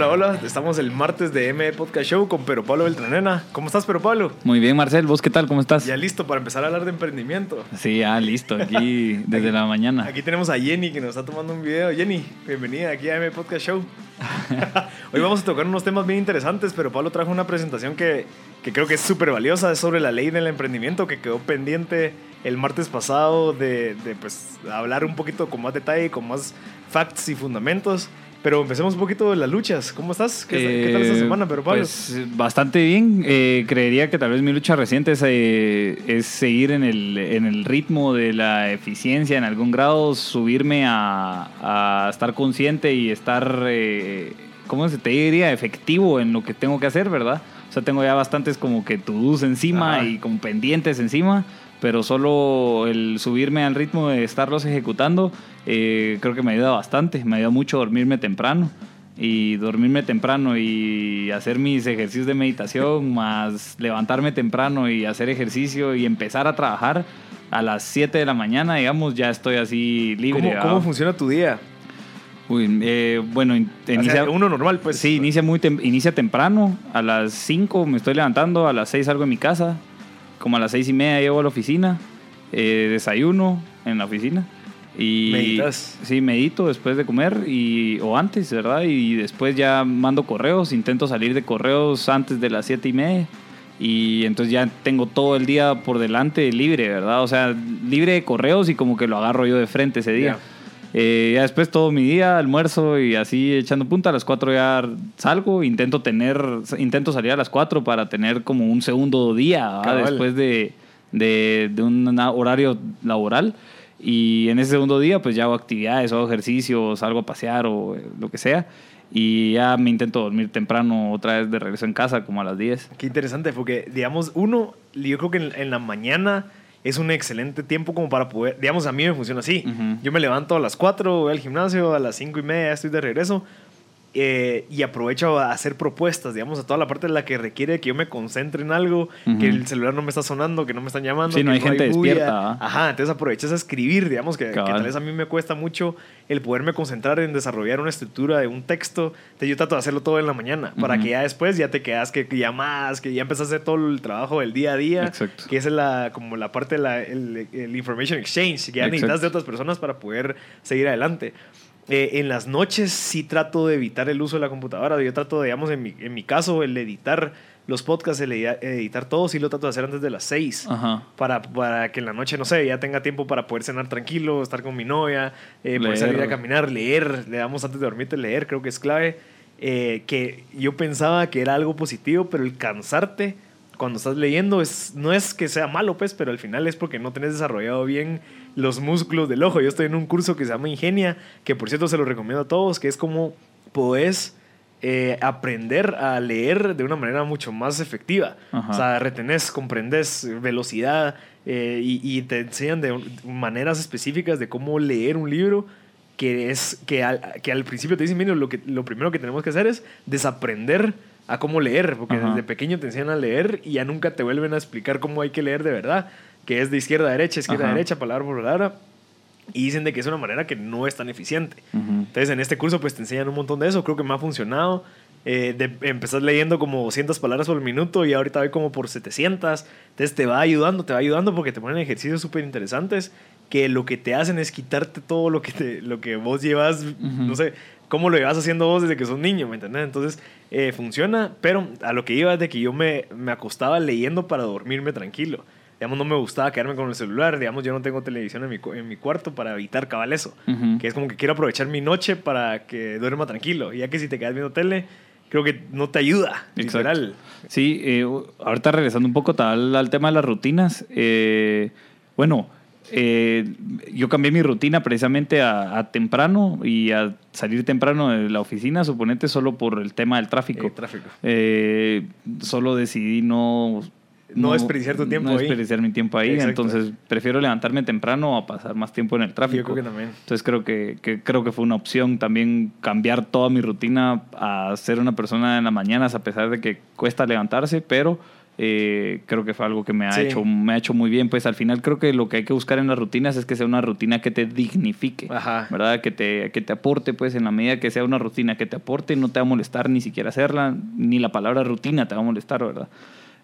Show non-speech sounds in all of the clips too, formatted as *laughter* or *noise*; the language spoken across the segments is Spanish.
Hola, hola, estamos el martes de M Podcast Show con Pero Pablo Beltranena. ¿Cómo estás, Pero Pablo? Muy bien, Marcel, ¿vos qué tal? ¿Cómo estás? Ya listo para empezar a hablar de emprendimiento. Sí, ya listo, aquí *laughs* desde la mañana. Aquí tenemos a Jenny que nos está tomando un video. Jenny, bienvenida aquí a M Podcast Show. *laughs* Hoy vamos a tocar unos temas bien interesantes, pero Pablo trajo una presentación que, que creo que es súper valiosa, es sobre la ley del emprendimiento que quedó pendiente el martes pasado de, de pues, hablar un poquito con más detalle, con más facts y fundamentos. Pero empecemos un poquito de las luchas. ¿Cómo estás? ¿Qué, qué tal esta Eh, semana, pero Pablo? Pues bastante bien. Eh, creería que tal vez mi lucha reciente es, eh, es seguir en el, en el ritmo de la eficiencia en algún grado, subirme a, a estar consciente y estar, eh, ¿cómo se te diría? Efectivo en lo que tengo que hacer, ¿verdad? O sea, tengo ya bastantes como que to-dos encima Ajá. y como pendientes encima, pero solo el subirme al ritmo de estarlos ejecutando eh, creo que me ayuda bastante. Me ayuda mucho dormirme temprano y dormirme temprano y hacer mis ejercicios de meditación, más levantarme temprano y hacer ejercicio y empezar a trabajar a las 7 de la mañana, digamos, ya estoy así libre. ¿Cómo, cómo funciona tu día? Uy, eh, bueno, in- O sea, inicia, uno normal, pues. sí, inicia, muy tem- inicia temprano, a las 5 me estoy levantando, a las 6 salgo de mi casa, como a las 6 y media llego a la oficina, eh, desayuno en la oficina. Y ¿Meditas? Sí, medito después de comer y, o antes, ¿verdad? Y después ya mando correos, intento salir de correos antes de las 7 y media. Y entonces ya tengo todo el día por delante libre, ¿verdad? O sea, libre de correos y como que lo agarro yo de frente ese día. Ya. Eh, ya después todo mi día, almuerzo y así echando punta. A las 4 ya salgo. Intento tener, intento salir a las 4 para tener como un segundo día después de, de, de un horario laboral. Y en ese segundo día pues ya hago actividades, hago ejercicio, salgo a pasear o eh, lo que sea. Y ya me intento dormir temprano otra vez de regreso en casa como a las 10. Qué interesante, porque, digamos, uno, yo creo que en, en la mañana es un excelente tiempo como para poder, digamos, a mí me funciona así. Yo me levanto a las 4, voy al gimnasio, a las 5 y media estoy de regreso. Eh, y aprovecho a hacer propuestas, digamos, a toda la parte de la que requiere que yo me concentre en algo, Ujú. que el celular no me está sonando, que no me están llamando. Sí, no que hay gente bulla. despierta. Ajá, entonces aprovechas a escribir, digamos, que, que tal vez a mí me cuesta mucho el poderme concentrar en desarrollar una estructura de un texto. Entonces yo trato de hacerlo todo en la mañana, para Ujú. que ya después ya te quedas que, más, que ya empezás a hacer todo el trabajo del día a día, Exacto. que es la, como la parte del el, el information exchange, que ya Exacto. necesitas de otras personas para poder seguir adelante. Eh, en las noches sí trato de evitar el uso de la computadora. Yo trato, digamos, en mi, en mi caso, el editar los podcasts, el edi- editar todo, sí lo trato de hacer antes de las 6. Ajá. Para, para que en la noche, no sé, ya tenga tiempo para poder cenar tranquilo, estar con mi novia, eh, poder salir a caminar, leer. Le damos antes de dormirte leer, creo que es clave. Eh, que yo pensaba que era algo positivo, pero el cansarte cuando estás leyendo es, no es que sea malo, pues, pero al final es porque no tenés desarrollado bien los músculos del ojo. Yo estoy en un curso que se llama Ingenia, que por cierto se lo recomiendo a todos, que es como podés eh, aprender a leer de una manera mucho más efectiva. Ajá. O sea, retenés, comprendes velocidad eh, y, y te enseñan de maneras específicas de cómo leer un libro que es que al, que al principio te dicen, mira, lo, que, lo primero que tenemos que hacer es desaprender a cómo leer, porque Ajá. desde pequeño te enseñan a leer y ya nunca te vuelven a explicar cómo hay que leer de verdad, que es de izquierda a derecha, izquierda a Ajá. derecha, palabra por palabra, y dicen de que es una manera que no es tan eficiente. Ujú. Entonces, en este curso, pues te enseñan un montón de eso. Creo que me ha funcionado. Eh, de, empezás leyendo como 200 palabras por minuto y ahorita voy como por 700. Entonces, te va ayudando, te va ayudando porque te ponen ejercicios súper interesantes que lo que te hacen es quitarte todo lo que, te, lo que vos llevas, no sé, cómo lo llevas haciendo vos desde que sos niño, ¿me entendés? Entonces, eh, funciona, pero a lo que iba es de que yo me, me acostaba leyendo para dormirme tranquilo. Digamos, no me gustaba quedarme con el celular. Digamos, yo no tengo televisión en mi, en mi cuarto para evitar cabal eso. Que es como que quiero aprovechar mi noche para que duerma tranquilo. Ya que si te quedas viendo tele, creo que no te ayuda, Exacto. literal. Sí, eh, ahorita regresando un poco tal al tema de las rutinas. eh, bueno, eh, yo cambié mi rutina precisamente a, a temprano y a salir temprano de la oficina, suponete, solo por el tema del tráfico. Eh, tráfico. Eh, solo decidí no... No desperdiciar tu tiempo no ahí. desperdiciar mi tiempo ahí, Exacto. entonces prefiero levantarme temprano a pasar más tiempo en el tráfico. Yo creo que también. Entonces creo que, que creo que fue una opción también cambiar toda mi rutina a ser una persona en las mañanas a pesar de que cuesta levantarse, pero eh, creo que fue algo que me ha Sí. hecho me ha hecho muy bien. Pues al final creo que lo que hay que buscar en las rutinas es que sea una rutina que te dignifique, Ajá. ¿verdad? Que te, que te aporte, pues en la medida que sea una rutina que te aporte, no te va a molestar ni siquiera hacerla, ni la palabra rutina te va a molestar, ¿verdad?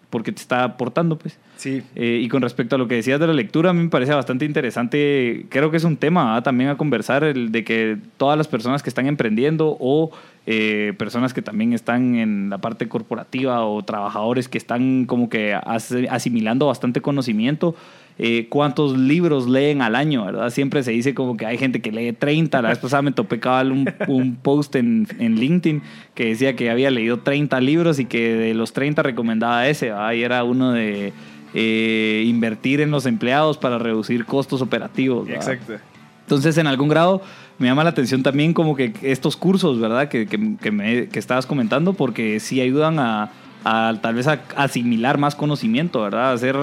Porque te está aportando, pues. Sí. Eh, y con respecto a lo que decías de la lectura, a mí me parece bastante interesante. Creo que es un tema ¿ah? también a conversar, el de que todas las personas que están emprendiendo o eh, personas que también están en la parte corporativa o trabajadores que están como que as- asimilando bastante conocimiento. Eh, cuántos libros leen al año, ¿verdad? Siempre se dice como que hay gente que lee 30. La vez pasada me topé cabal un, *laughs* un post en, en LinkedIn que decía que había leído 30 libros y que de los 30 recomendaba ese, ¿verdad? Y era uno de eh, invertir en los empleados para reducir costos operativos. ¿verdad? Exacto. Entonces, en algún grado, me llama la atención también como que estos cursos, ¿verdad? Que, que, que me- que estabas comentando, porque sí ayudan a, a tal vez a asimilar más conocimiento, ¿verdad? Hacer,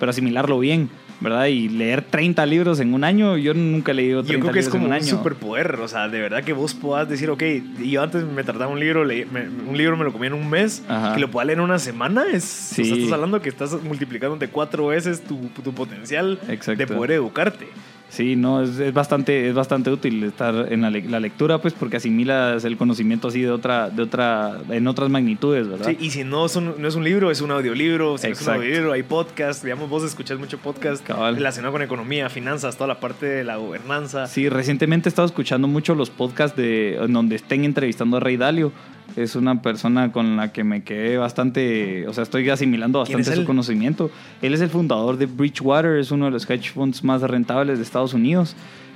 pero asimilarlo bien, ¿verdad? Y leer 30 libros en un año, yo nunca he leído 30 Yo creo que es en como un un año. superpoder, o sea, de verdad que vos puedas decir, ok, yo antes me trataba un libro, leí- me- un libro me lo comía en un mes, Ajá. que lo pueda leer en una semana, es, o sea, Sí. estás hablando que estás multiplicando de cuatro veces tu, tu potencial Exacto. de poder educarte. Sí, no, es, es bastante, es bastante útil estar en la, le- la lectura, pues, porque asimilas el conocimiento así de otra, de otra, en otras magnitudes, ¿verdad? Sí, y si no es, un, no es un libro, es un audiolibro. Si no es un audiolibro, hay podcast. Digamos, vos escuchás mucho podcast Cabal. relacionado con economía, finanzas, toda la parte de la gobernanza. Sí, recientemente he estado escuchando mucho los podcasts de, en donde estén entrevistando a Rey Dalio. Es una persona con la que me quedé bastante, o sea, estoy asimilando ¿Quién bastante su él? conocimiento. Él es el fundador de Bridgewater, es uno de los hedge funds más rentables de Estados Unidos.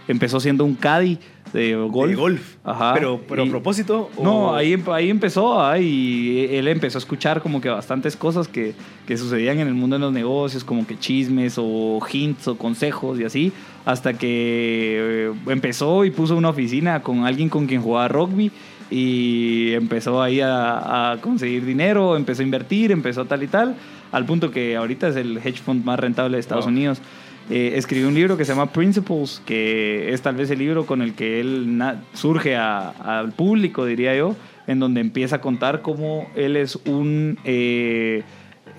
Empezó siendo un caddy de golf. De golf. Ajá. Pero, pero Y- a propósito. o- No, ahí, ahí empezó ah, y él empezó a escuchar como que bastantes cosas que, que sucedían en el mundo de los negocios, como que chismes o hints o consejos y así, hasta que eh, empezó y puso una oficina con alguien con quien jugaba rugby y empezó ahí a, a conseguir dinero, empezó a invertir, empezó tal y tal, al punto que ahorita es el hedge fund más rentable de Estados Wow. Unidos. Eh, escribió un libro que se llama Principles, que es tal vez el libro con el que él surge al público, diría yo, en donde empieza a contar cómo él es un... eh,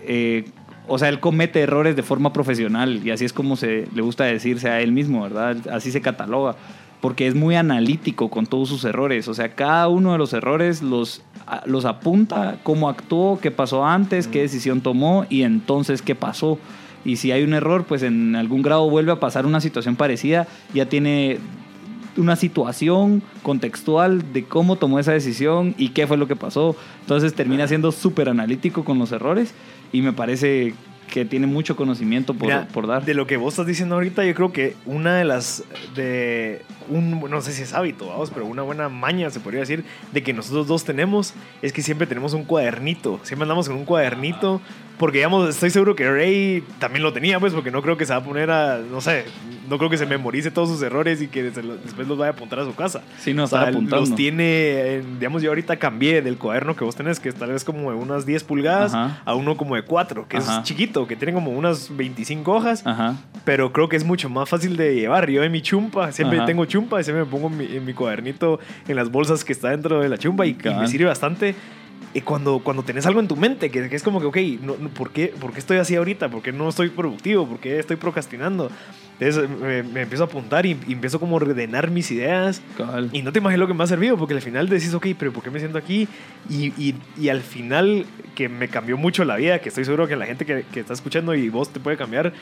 eh, o sea, él comete errores de forma profesional y así es como se le gusta decirse a él mismo, ¿verdad? Así se cataloga, porque es muy analítico con todos sus errores, o sea, cada uno de los errores los, los apunta, cómo actuó, qué pasó antes, qué decisión tomó y entonces qué pasó. Y si hay un error, pues en algún grado vuelve a pasar una situación parecida, ya tiene una situación contextual de cómo tomó esa decisión y qué fue lo que pasó. Entonces termina siendo súper analítico con los errores y me parece que tiene mucho conocimiento por, Mira, por dar. De lo que vos estás diciendo ahorita, yo creo que una de las. de un No sé si es hábito, vamos, pero una buena maña, se podría decir, de que nosotros dos tenemos, es que siempre tenemos un cuadernito. Siempre andamos con un cuadernito. Porque, digamos, estoy seguro que Ray también lo tenía, pues, porque no creo que se va a poner a. No sé, no creo que se memorice todos sus errores y que lo- después los vaya a apuntar a su casa. Sí, no, O sea, apuntando. los tiene, en- digamos, yo ahorita cambié del cuaderno que vos tenés, que es tal vez como de unas 10 pulgadas, Ajá. a uno como de 4, que Ajá. es chiquito, que tiene como unas 25 hojas, Ajá. pero creo que es mucho más fácil de llevar. Yo en mi chumpa, siempre tengo chumpa, y siempre me pongo en mi, en mi cuadernito en las bolsas que está dentro de la chumpa y, y me sirve bastante. Cuando, cuando tenés algo en tu mente, que, que es como que, ok, no, no, ¿por, qué, ¿por qué estoy así ahorita? ¿Por qué no estoy productivo? ¿Por qué estoy procrastinando? Entonces me, me empiezo a apuntar y, y empiezo como a ordenar mis ideas. Cabal. Y no te imaginas lo que me ha servido, porque al final decís, ok, pero ¿por qué me siento aquí? Y, y, y al final, que me cambió mucho la vida, que estoy seguro que la gente que, que está escuchando y vos te puede cambiar,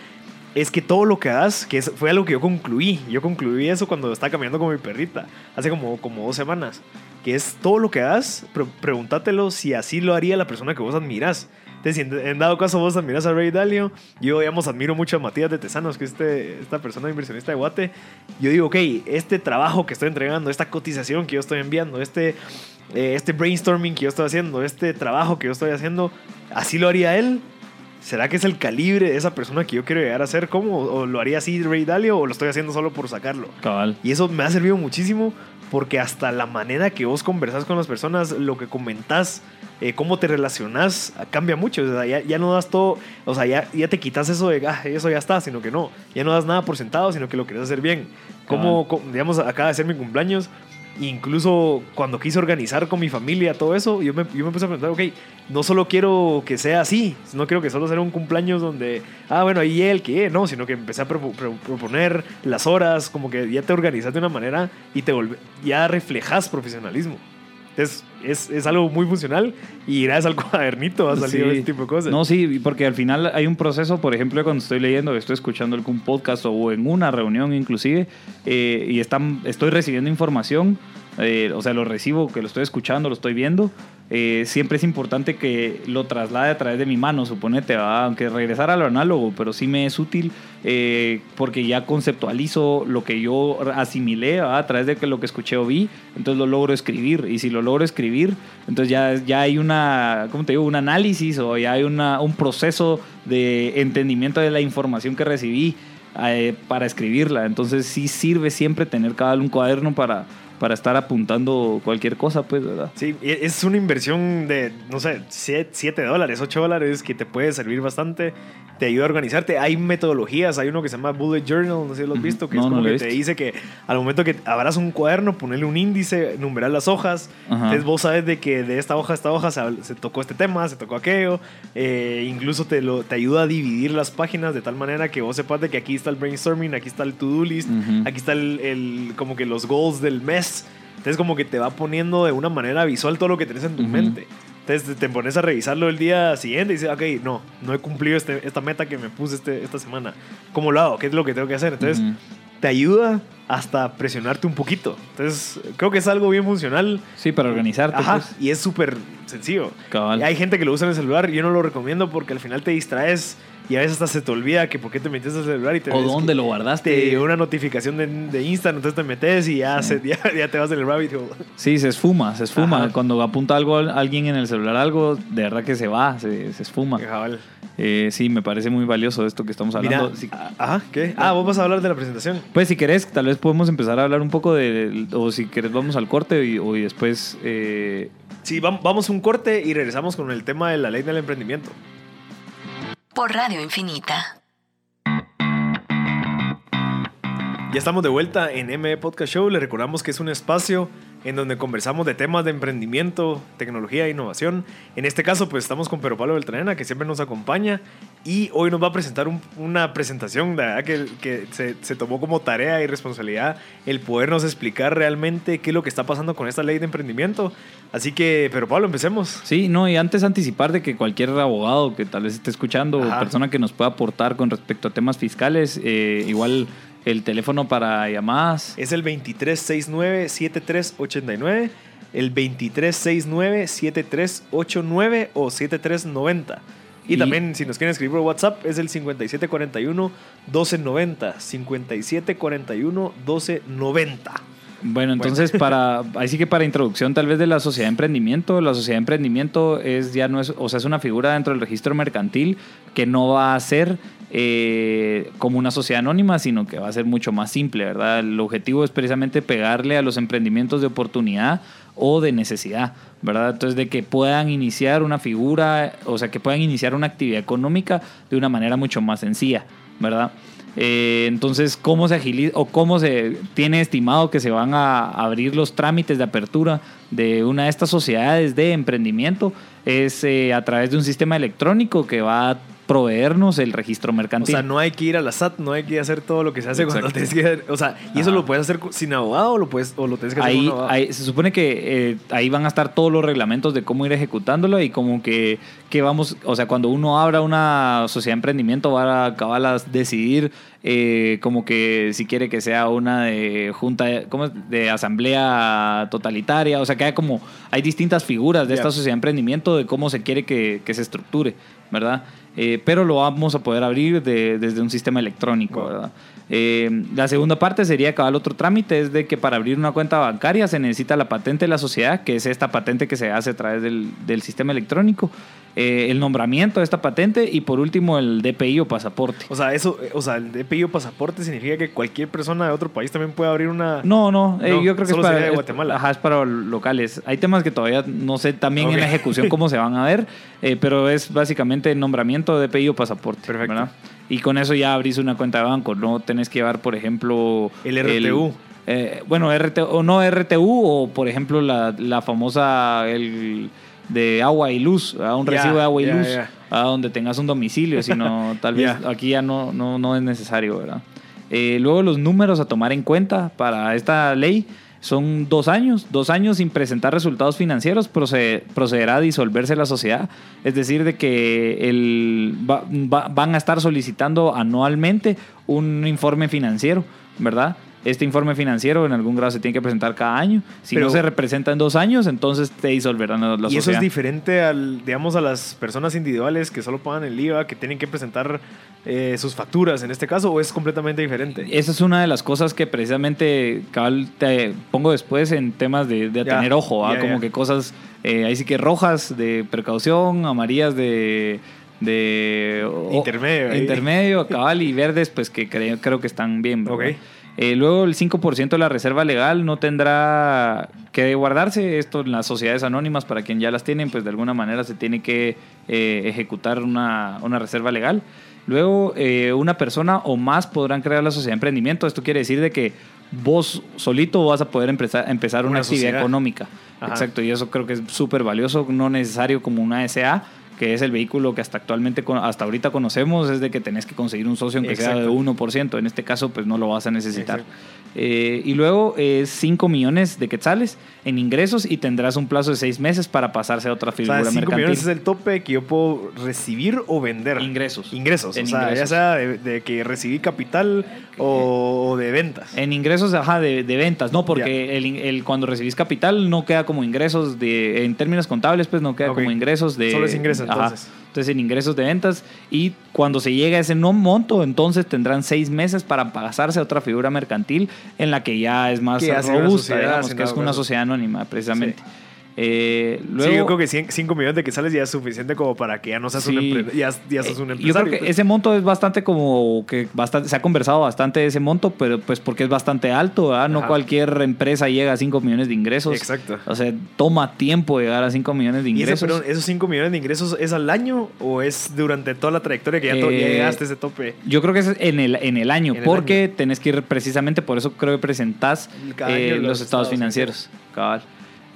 es que todo lo que das, que fue algo que yo concluí. Yo concluí eso cuando estaba caminando con mi perrita, hace como, como dos semanas. Que es todo lo que das, pre- pregúntatelo si así lo haría la persona que vos admirás. Entonces, si en, en dado caso vos admirás a Ray Dalio, yo, digamos, admiro mucho a Matías de Tesanos, que es este, esta persona inversionista de Guate. Yo digo, ok, este trabajo que estoy entregando, esta cotización que yo estoy enviando, este, eh, este brainstorming que yo estoy haciendo, este trabajo que yo estoy haciendo, así lo haría él. ¿será que es el calibre de esa persona que yo quiero llegar a ser? ¿Cómo? ¿O lo haría así Ray Dalio o lo estoy haciendo solo por sacarlo? Cabal. Y eso me ha servido muchísimo porque hasta la manera que vos conversás con las personas, lo que comentás, eh, cómo te relacionás, cambia mucho. O sea, ya, ya no das todo, o sea, ya, ya te quitas eso de, ah, eso ya está, sino que no. Ya no das nada por sentado, sino que lo querés hacer bien. Como, co- digamos, acaba de ser mi cumpleaños. Incluso cuando quise organizar con mi familia todo eso, yo me, yo me puse a preguntar, ok, no solo quiero que sea así, no quiero que solo sea un cumpleaños donde, ah, bueno, ahí él, que no, sino que empecé a propo- pro- proponer las horas, como que ya te organizas de una manera y te volve- ya reflejas profesionalismo. Entonces, es, es algo muy funcional y gracias al *laughs* cuadernito ha salido Sí. este tipo de cosas. No, sí, porque al final hay un proceso, por ejemplo, cuando estoy leyendo, estoy escuchando algún podcast o en una reunión inclusive, eh, y están, estoy recibiendo información, eh, o sea, lo recibo, que lo estoy escuchando, lo estoy viendo, eh, siempre es importante que lo traslade a través de mi mano, suponete, ¿va? aunque regresar a lo análogo, pero sí me es útil eh, porque ya conceptualizo lo que yo asimilé ¿va? a través de lo que escuché o vi, entonces lo logro escribir, y si lo logro escribir, entonces ya, ya hay una, ¿cómo te digo? Un análisis o ya hay una, un proceso de entendimiento de la información que recibí eh, para escribirla. Entonces sí sirve siempre tener cada un cuaderno para, para estar apuntando cualquier cosa, pues, ¿verdad? Sí, es una inversión de, no sé, 7 dólares, 8 dólares que te puede servir bastante. Te ayuda a organizarte. Hay metodologías, hay uno que se llama Bullet Journal, no sé si lo has visto, que No, es no como he que te dice que al momento que abras un cuaderno, ponerle un índice, numerar las hojas. Ajá. Entonces vos sabes de que de esta hoja a esta hoja se, se tocó este tema, se tocó aquello. Eh, incluso te, lo, te ayuda a dividir las páginas de tal manera que vos sepas de que aquí está el brainstorming, aquí está el to-do list, Ujú. aquí está el, el- como que los goals del mes. Entonces como que te va poniendo de una manera visual todo lo que tenés en tu mente. Entonces te pones a revisarlo el día siguiente y dices, ok, no, no he cumplido este, esta meta que me puse este, esta semana. ¿Cómo lo hago? ¿Qué es lo que tengo que hacer? Entonces. Te ayuda hasta presionarte un poquito. Entonces creo que es algo bien funcional. Sí, para organizarte. Ajá, pues. y es súper sencillo. Cabal. Hay gente que lo usa en el celular, yo no lo recomiendo porque al final te distraes y a veces hasta se te olvida que por qué te metiste al celular y te O dónde lo te guardaste. llegó una notificación de, de Insta, entonces te metes y ya, Sí. se- *laughs* ya, ya te vas en el rabbit hole. Sí, se esfuma, se esfuma. Ajá. Cuando apunta algo alguien en el celular, algo, de verdad que se va, se, se esfuma. Cabal. Eh, sí, me parece muy valioso esto que estamos hablando. Mira, Si- ah, ajá, ¿qué? Ah, vos vas a hablar de la presentación. Pues si querés, tal vez podemos empezar a hablar un poco de, o si querés vamos al corte y, o y después... eh, Sí, vam- vamos a un corte y regresamos con el tema de la ley del emprendimiento. Por Radio Infinita. Ya estamos de vuelta en ME Podcast Show. Les recordamos que es un espacio en donde conversamos de temas de emprendimiento, tecnología e innovación. En este caso, pues estamos con Pedro Pablo Beltranena, que siempre nos acompaña. Y hoy nos va a presentar un- una presentación de verdad, que, que se, se tomó como tarea y responsabilidad el podernos explicar realmente qué es lo que está pasando con esta ley de emprendimiento. Así que, Pedro Pablo, empecemos. sí, no, y antes anticipar de que cualquier abogado que tal vez esté escuchando Ajá. o persona que nos pueda aportar con respecto a temas fiscales, eh, igual el teléfono para llamadas. Es el 2369-7389, el 2369-7389 o 7390. Y, Y- también, si nos quieren escribir por WhatsApp, es el 5741-1290. 5741-1290. Bueno, entonces para así que para introducción tal vez de la sociedad de emprendimiento, la sociedad de emprendimiento es ya no es, o sea, es una figura dentro del registro mercantil que no va a ser eh, como una sociedad anónima, sino que va a ser mucho más simple, ¿verdad? El objetivo es precisamente pegarle a los emprendimientos de oportunidad o de necesidad, ¿verdad? Entonces de que puedan iniciar una figura, o sea, que puedan iniciar una actividad económica de una manera mucho más sencilla, ¿verdad? Eh, entonces, ¿cómo se agiliza o cómo se tiene estimado que se van a abrir los trámites de apertura de una de estas sociedades de emprendimiento? Es eh, a través de un sistema electrónico que va a proveernos el registro O mercantil. sea, no hay que ir a la SAT, no hay que hacer todo lo que se hace cuando tienes que hacer- O sea, ¿y eso Ajá. lo puedes hacer sin abogado o lo, puedes, o lo tienes que hacer ahí, con ahí- se supone que eh, ahí van a estar todos los reglamentos de cómo ir ejecutándolo y como que, que vamos, o sea, cuando uno abra una sociedad de emprendimiento va a acabar a decidir eh, como que si quiere que sea una de junta, ¿cómo es? de asamblea totalitaria, o sea, que hay como, hay distintas figuras de esta sociedad de emprendimiento de cómo se quiere que, que se estructure, ¿verdad? Eh, pero lo vamos a poder abrir de- desde un sistema electrónico. Eh, la segunda parte sería acabar otro trámite, es de que para abrir una cuenta bancaria se necesita la patente de la sociedad, que es esta patente que se hace a través del, del sistema electrónico, eh, el nombramiento de esta patente y por último el DPI o pasaporte. O sea, eso, eh, o sea, el DPI o pasaporte significa que cualquier persona de otro país también puede abrir una. No, no, eh, No, yo creo que es para, de es- Guatemala. ajá, es para locales. Hay temas que todavía no sé también en la ejecución cómo se van a ver, *laughs* eh, pero es básicamente nombramiento de DPI o pasaporte. Perfecto. ¿verdad? Y con eso ya abrís una cuenta de banco. No tenés que llevar, por ejemplo... El RTU. eh, bueno, RTU, o no RTU o, por ejemplo, la, la famosa... El, de agua y luz, a un recibo de agua y luz, a donde tengas un domicilio, sino *laughs* tal vez aquí ya no, no, no es necesario, ¿verdad? Eh, luego los números a tomar en cuenta para esta ley son dos años, dos años sin presentar resultados financieros, procede- procederá a disolverse la sociedad. Es decir, de que el, va- va- van a estar solicitando anualmente un informe financiero, ¿verdad? Este informe financiero en algún grado se tiene que presentar cada año. Si Pero- no se representa en dos años, entonces te disolverán la, la y eso es diferente al, digamos, a las personas individuales que solo pagan el IVA, que tienen que presentar eh, sus facturas en este caso, o es completamente diferente. Esa es una de las cosas que precisamente cabal, te pongo después en temas de, de Ya, tener ojo, ¿ah? ya, como ya. que cosas eh, ahí sí que rojas de precaución, amarillas de de Intermedio, intermedio, *laughs* cabal y verdes pues que creo, creo que están bien. ¿verdad? Ok. Eh, luego el 5% de la reserva legal no tendrá que guardarse. Esto en las sociedades anónimas, para quien ya las tienen, pues de alguna manera se tiene que eh, ejecutar una, una reserva legal. Luego, eh, una persona o más podrán crear la sociedad de emprendimiento. Esto quiere decir de que vos solito vas a poder empezar, empezar una, Una actividad sociedad. económica. Ajá. Exacto, y eso creo que es súper valioso, no necesario como una SA, que es el vehículo que hasta actualmente, hasta ahorita conocemos, es de que tenés que conseguir un socio aunque sea de Exacto. 1%. En este caso, pues no lo vas a necesitar. Exacto. Eh, y luego es 5 millones de quetzales en ingresos y tendrás un plazo de 6 meses para pasarse a otra O figura sea, 5 mercantil. millones es el tope que yo puedo recibir o vender. Ingresos. Ingresos. En o sea, ya ingresos. sea de, de que recibí capital o, o de ventas. En ingresos, ajá, de, de ventas, no, porque el, cuando recibís capital no queda como ingresos de, en términos contables, pues no queda como ingresos de... Solo es ingreso, ajá. entonces. Entonces en ingresos de ventas y cuando se llega a ese no monto, entonces tendrán seis meses para pasarse a otra figura mercantil en la que ya es más robusta, digamos, que es una sociedad anónima, precisamente. Eh, luego, sí, yo creo que 5 millones de quetzales ya es suficiente como para que ya no seas un, Sí. empre- ya, ya sos un Eh, empresario. Yo creo que pues. ese monto es bastante como que bastante, se ha conversado bastante de ese monto, pero pues porque es bastante alto, ¿verdad? No Ajá. cualquier empresa llega a 5 millones de ingresos. Exacto. O sea, toma tiempo llegar a 5 millones de ¿Y ese, ingresos. esos 5 millones de ingresos es al año o es durante toda la trayectoria que ya, Eh, llegaste a ese tope? Yo creo que es en el, en el año, En el porque tenés que ir precisamente, por eso creo que presentás eh, los estados estados financieros. Cabal.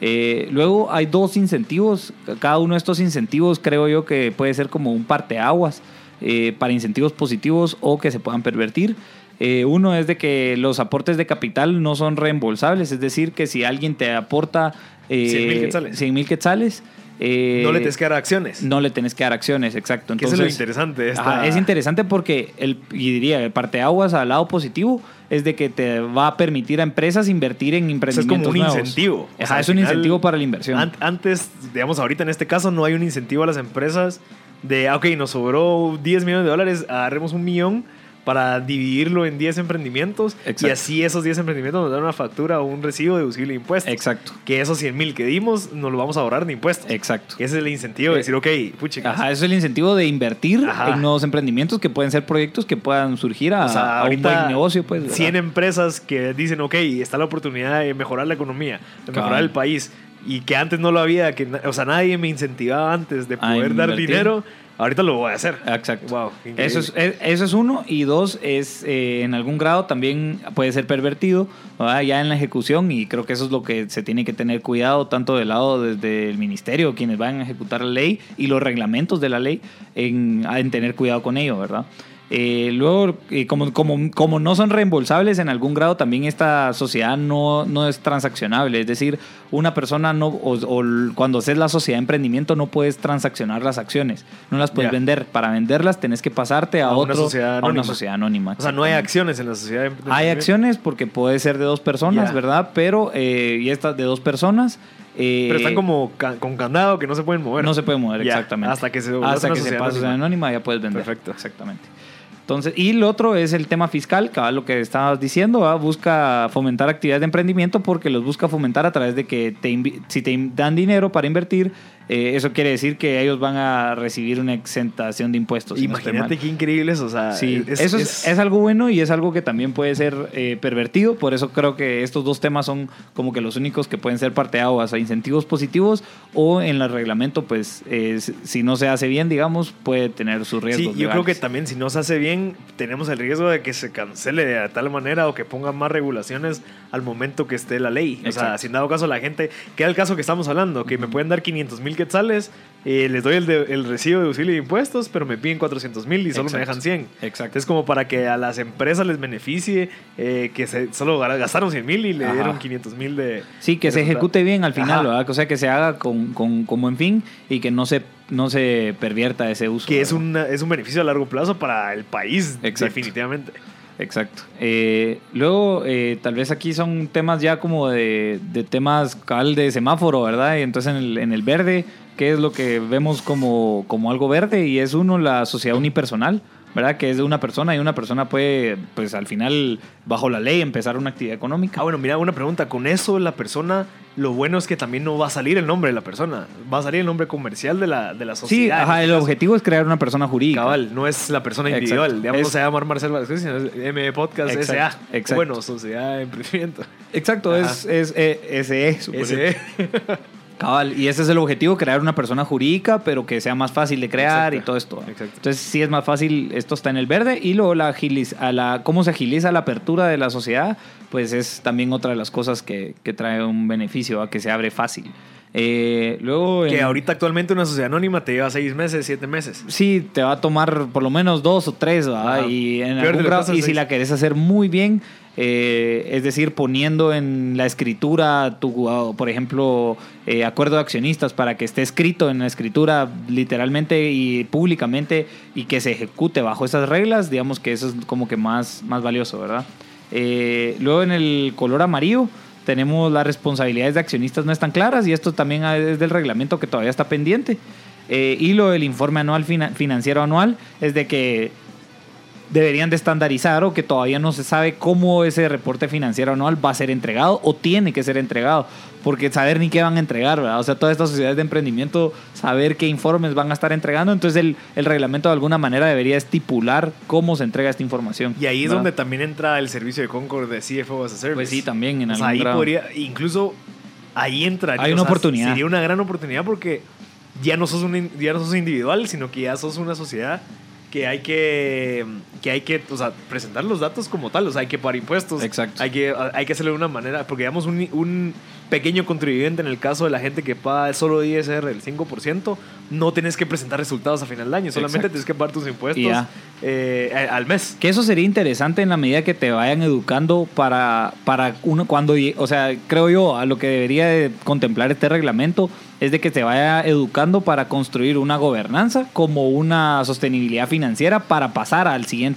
Eh, luego hay dos incentivos. Cada uno de estos incentivos creo yo que puede ser como un parteaguas eh, para incentivos positivos o que se puedan pervertir. Eh, uno es de que los aportes de capital no son reembolsables, es decir, que si alguien te aporta eh, 100,000 quetzales. 100,000 quetzales, eh, no le tienes que dar acciones. no le tenés que dar acciones, exacto. eso es lo Entonces, interesante. de esta- Ajá, es interesante porque, el, y diría, el parteaguas al lado positivo es de que te va a permitir a empresas invertir en Eso es emprendimientos como un nuevos. incentivo. O Ajá, sea, es un final, incentivo para la inversión. an- antes, digamos, ahorita en este caso no hay un incentivo a las empresas de, ah, ok, nos sobró 10 millones de dólares, agarremos un millón para dividirlo en 10 emprendimientos y así esos 10 emprendimientos nos dan una factura o un recibo deducible de impuestos. Exacto, Que esos 100 mil que dimos nos lo vamos a ahorrar de impuestos. exacto. Ese es el incentivo de decir, ok, puchica. Ajá, eso es el incentivo de invertir Ajá. en nuevos emprendimientos que pueden ser proyectos que puedan surgir a, O sea, a un ahorita buen negocio. Pues, ¿verdad? 100 empresas que dicen, ok, está la oportunidad de mejorar la economía, de mejorar el país, y que antes no lo había, que, o sea, nadie me incentivaba antes de poder dar dinero, ahorita lo voy a hacer. Exacto. Wow. Eso es, es- eso es uno. Y dos, es eh, en algún grado también puede ser pervertido ¿verdad? ya en la ejecución. Y creo que eso es lo que se tiene que tener cuidado, tanto del lado desde el ministerio, quienes van a ejecutar la ley, y los reglamentos de la ley, en, en tener cuidado con ello, ¿verdad? Eh, luego, eh, como, como, como no son reembolsables, en algún grado también esta sociedad no, no es transaccionable. Es decir, una persona no, o, cuando haces la sociedad de emprendimiento no puedes transaccionar las acciones, no las puedes vender. Para venderlas tenés que pasarte a, A una sociedad a una anónima. sociedad anónima. O sea, no hay acciones en la sociedad. de Hay emprendimiento. acciones porque puede ser de dos personas. ¿verdad? Pero, eh, y estas de dos personas. eh, Pero están como ca- con candado que no se pueden mover. no se puede mover, exactamente. Hasta que se Hasta que se sociedad pase anónima ya puedes vender. Perfecto. Exactamente. Entonces, y lo otro es el tema fiscal, que lo que estabas diciendo, ¿va? busca fomentar actividades de emprendimiento porque los busca fomentar a través de que te si te dan dinero para invertir, eh, eso quiere decir que ellos van a recibir una exentación de impuestos. Imagínate qué increíbles, o sea, Sí, eso es, es algo bueno y es algo que también puede ser eh, pervertido. Por eso creo que estos dos temas son como que los únicos que pueden ser parteaguas a incentivos positivos o en el reglamento, pues eh, si- no se hace bien, digamos, puede tener sus Sí, riesgos. yo creo que también si no se hace bien, tenemos el riesgo de que se cancele de tal manera o que pongan más regulaciones al momento que esté la ley. O sea, si en dado caso la gente, que es el caso que estamos hablando, que me pueden dar 500 mil quetzales, eh, les doy el, de- el recibo de impuestos, pero me piden 400 mil y solo me dejan 100. Exacto. Entonces, como para que a las empresas les beneficie eh, que se, solo gastaron 100 mil y le Ajá. dieron 500 mil de... Sí, que de se resultado. ejecute bien al final. O sea, que se haga con, con, como en fin y que no se, no se pervierta ese uso. Que es, una- es un beneficio a largo plazo para el país, Exacto. definitivamente. Exacto. Eh, luego, eh, tal vez aquí son temas ya como de, de temas cabal de semáforo, ¿verdad? Y entonces en el, en el verde, ¿qué es lo que vemos como, como algo verde? Y es uno, la sociedad unipersonal, ¿verdad? Que es de una persona y una persona puede, pues al final, bajo la ley, empezar una actividad económica. Ah, bueno, mira, una pregunta. Con eso, la persona, lo bueno es que también no va a salir el nombre de la persona. Va a salir el nombre comercial de la, de la sociedad. Sí, ajá, el objetivo es crear una persona jurídica. Cabal, no es la persona Exacto. individual. Digamos, no Es- se llama Marcel Vázquez, sino es M Podcast Exacto, SA. exacto. Bueno, Sociedad de Emprendimiento. Exacto, Ajá. es, es eh, SE. SE. Cabal, y ese es el objetivo, crear una persona jurídica, pero que sea más fácil de crear Exacto, y todo esto. exacto. Entonces, sí es más fácil, esto está en el verde, y luego la, agiliz- a la cómo se agiliza la apertura de la sociedad, pues es también otra de las cosas que, que trae un beneficio, a que se abre fácil. Eh, luego... Que en- ahorita actualmente una sociedad anónima te lleva seis meses, siete meses. Sí, te va a tomar por lo menos dos o tres, ¿verdad? Ajá. Y, en algún y si la querés hacer muy bien, eh, es decir, poniendo en la escritura, tu, ah, por ejemplo, eh, acuerdo de accionistas para que esté escrito en la escritura literalmente y públicamente y que se ejecute bajo esas reglas, digamos que eso es como que más, más valioso, ¿verdad? Eh, luego en el color amarillo tenemos las responsabilidades de accionistas no están claras y esto también es del reglamento que todavía está pendiente. Y lo del informe anual fina- financiero anual es de que deberían de estandarizar o que todavía no se sabe cómo ese reporte financiero anual va a ser entregado o tiene que ser entregado, porque saber ni qué van a entregar, ¿verdad? O sea, todas estas sociedades de emprendimiento, saber qué informes van a estar entregando, entonces el, el reglamento de alguna manera debería estipular cómo se entrega esta información. Y ahí es donde también entra el servicio de Concord de CFO as a Service. Pues sí, también en O sea, algún ahí grado. podría, incluso ahí entraría. Hay o una sea, oportunidad. Sería una gran oportunidad porque ya no sos un ya no sos individual, sino que ya sos una sociedad que hay que que hay que, o sea, presentar los datos como tal, o sea, hay que pagar impuestos, Exacto. hay que hay que hacerlo de una manera, porque digamos un, un pequeño contribuyente en el caso de la gente que paga solo ISR el 5%, no tienes que presentar resultados a final de año, solamente Exacto. tienes que pagar tus impuestos eh, al mes. Que eso sería interesante en la medida que te vayan educando para, para uno cuando, o sea, creo yo, a lo que debería de contemplar este reglamento es de que te vaya educando para construir una gobernanza como una sostenibilidad financiera para pasar al siguiente,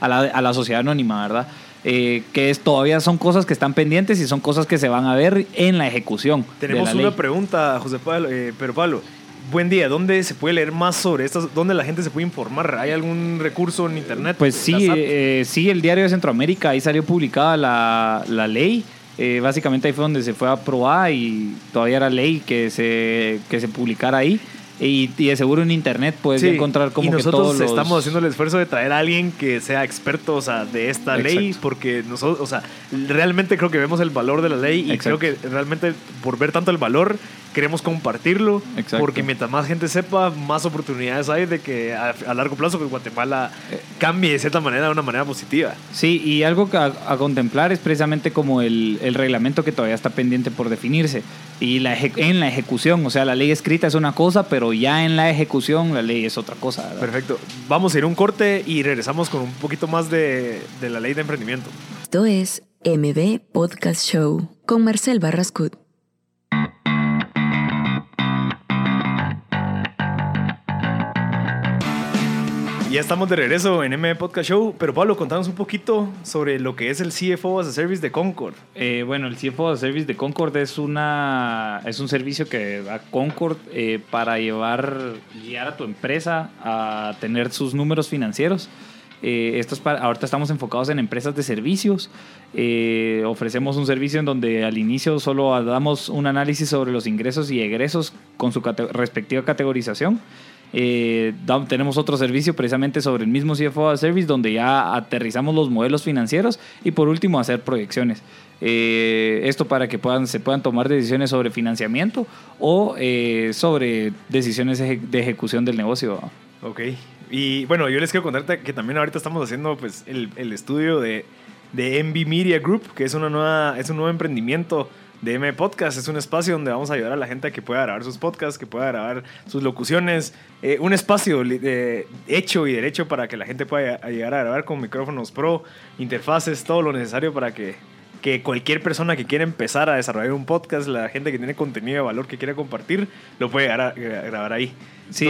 A la, a la sociedad anónima, ¿verdad? Eh, que es, todavía son cosas que están pendientes y son cosas que se van a ver en la ejecución. de Tenemos la una ley. pregunta, José Pablo, eh, pero Pablo, buen día, ¿dónde se puede leer más sobre estas? ¿Dónde la gente se puede informar? ¿Hay algún recurso en internet? Pues sí, eh, sí, el diario de Centroamérica, ahí salió publicada la, la ley. Eh, básicamente ahí fue donde se fue aprobada y todavía era ley que se, que se publicara ahí. Y, y de seguro en internet puedes Sí, encontrar como y que nosotros todos los... estamos haciendo el esfuerzo de traer a alguien que sea experto, o sea, de esta ley, porque nosotros, o sea, realmente creo que vemos el valor de la ley y Exacto. creo que realmente por ver tanto el valor queremos compartirlo, Exacto. porque mientras más gente sepa, más oportunidades hay de que a, a largo plazo que Guatemala Eh. cambie de cierta manera, de una manera positiva. Sí, y algo que a, a contemplar es precisamente como el, el reglamento que todavía está pendiente por definirse. Y la en la ejecución, o sea, la ley escrita es una cosa, pero ya en la ejecución la ley es otra cosa. ¿verdad? Perfecto. Vamos a ir a un corte y regresamos con un poquito más de, de la ley de emprendimiento. Esto es MB Podcast Show con Marcel Barrascut. Ya estamos de regreso en M Podcast Show, pero Pablo, contanos un poquito sobre lo que es el CFO as a Service de Concord. Eh, bueno, el CFO as a Service de Concord es, una, es un servicio que da Concord eh, para llevar, guiar a tu empresa a tener sus números financieros. Eh, esto es para, ahorita estamos enfocados en empresas de servicios. Eh, ofrecemos un servicio en donde al inicio solo damos un análisis sobre los ingresos y egresos con su respectiva categorización. Eh, tenemos otro servicio precisamente sobre el mismo CFO Service donde ya aterrizamos los modelos financieros y por último hacer proyecciones. esto para que puedan, se puedan tomar decisiones sobre financiamiento o sobre decisiones de ejecución del negocio. Ok, y bueno, yo les quiero contarte que también ahorita estamos haciendo pues, el, el estudio de, de MB Media Group, que es, una nueva, es un nuevo emprendimiento de M Podcast. Es un espacio donde vamos a ayudar a la gente a que pueda grabar sus podcasts, que pueda grabar sus locuciones. Eh, un espacio hecho y derecho para que la gente pueda llegar a grabar con micrófonos pro, interfaces, todo lo necesario para que, que cualquier persona que quiera empezar a desarrollar un podcast, la gente que tiene contenido de valor que quiera compartir, lo puede grabar ahí. Sí,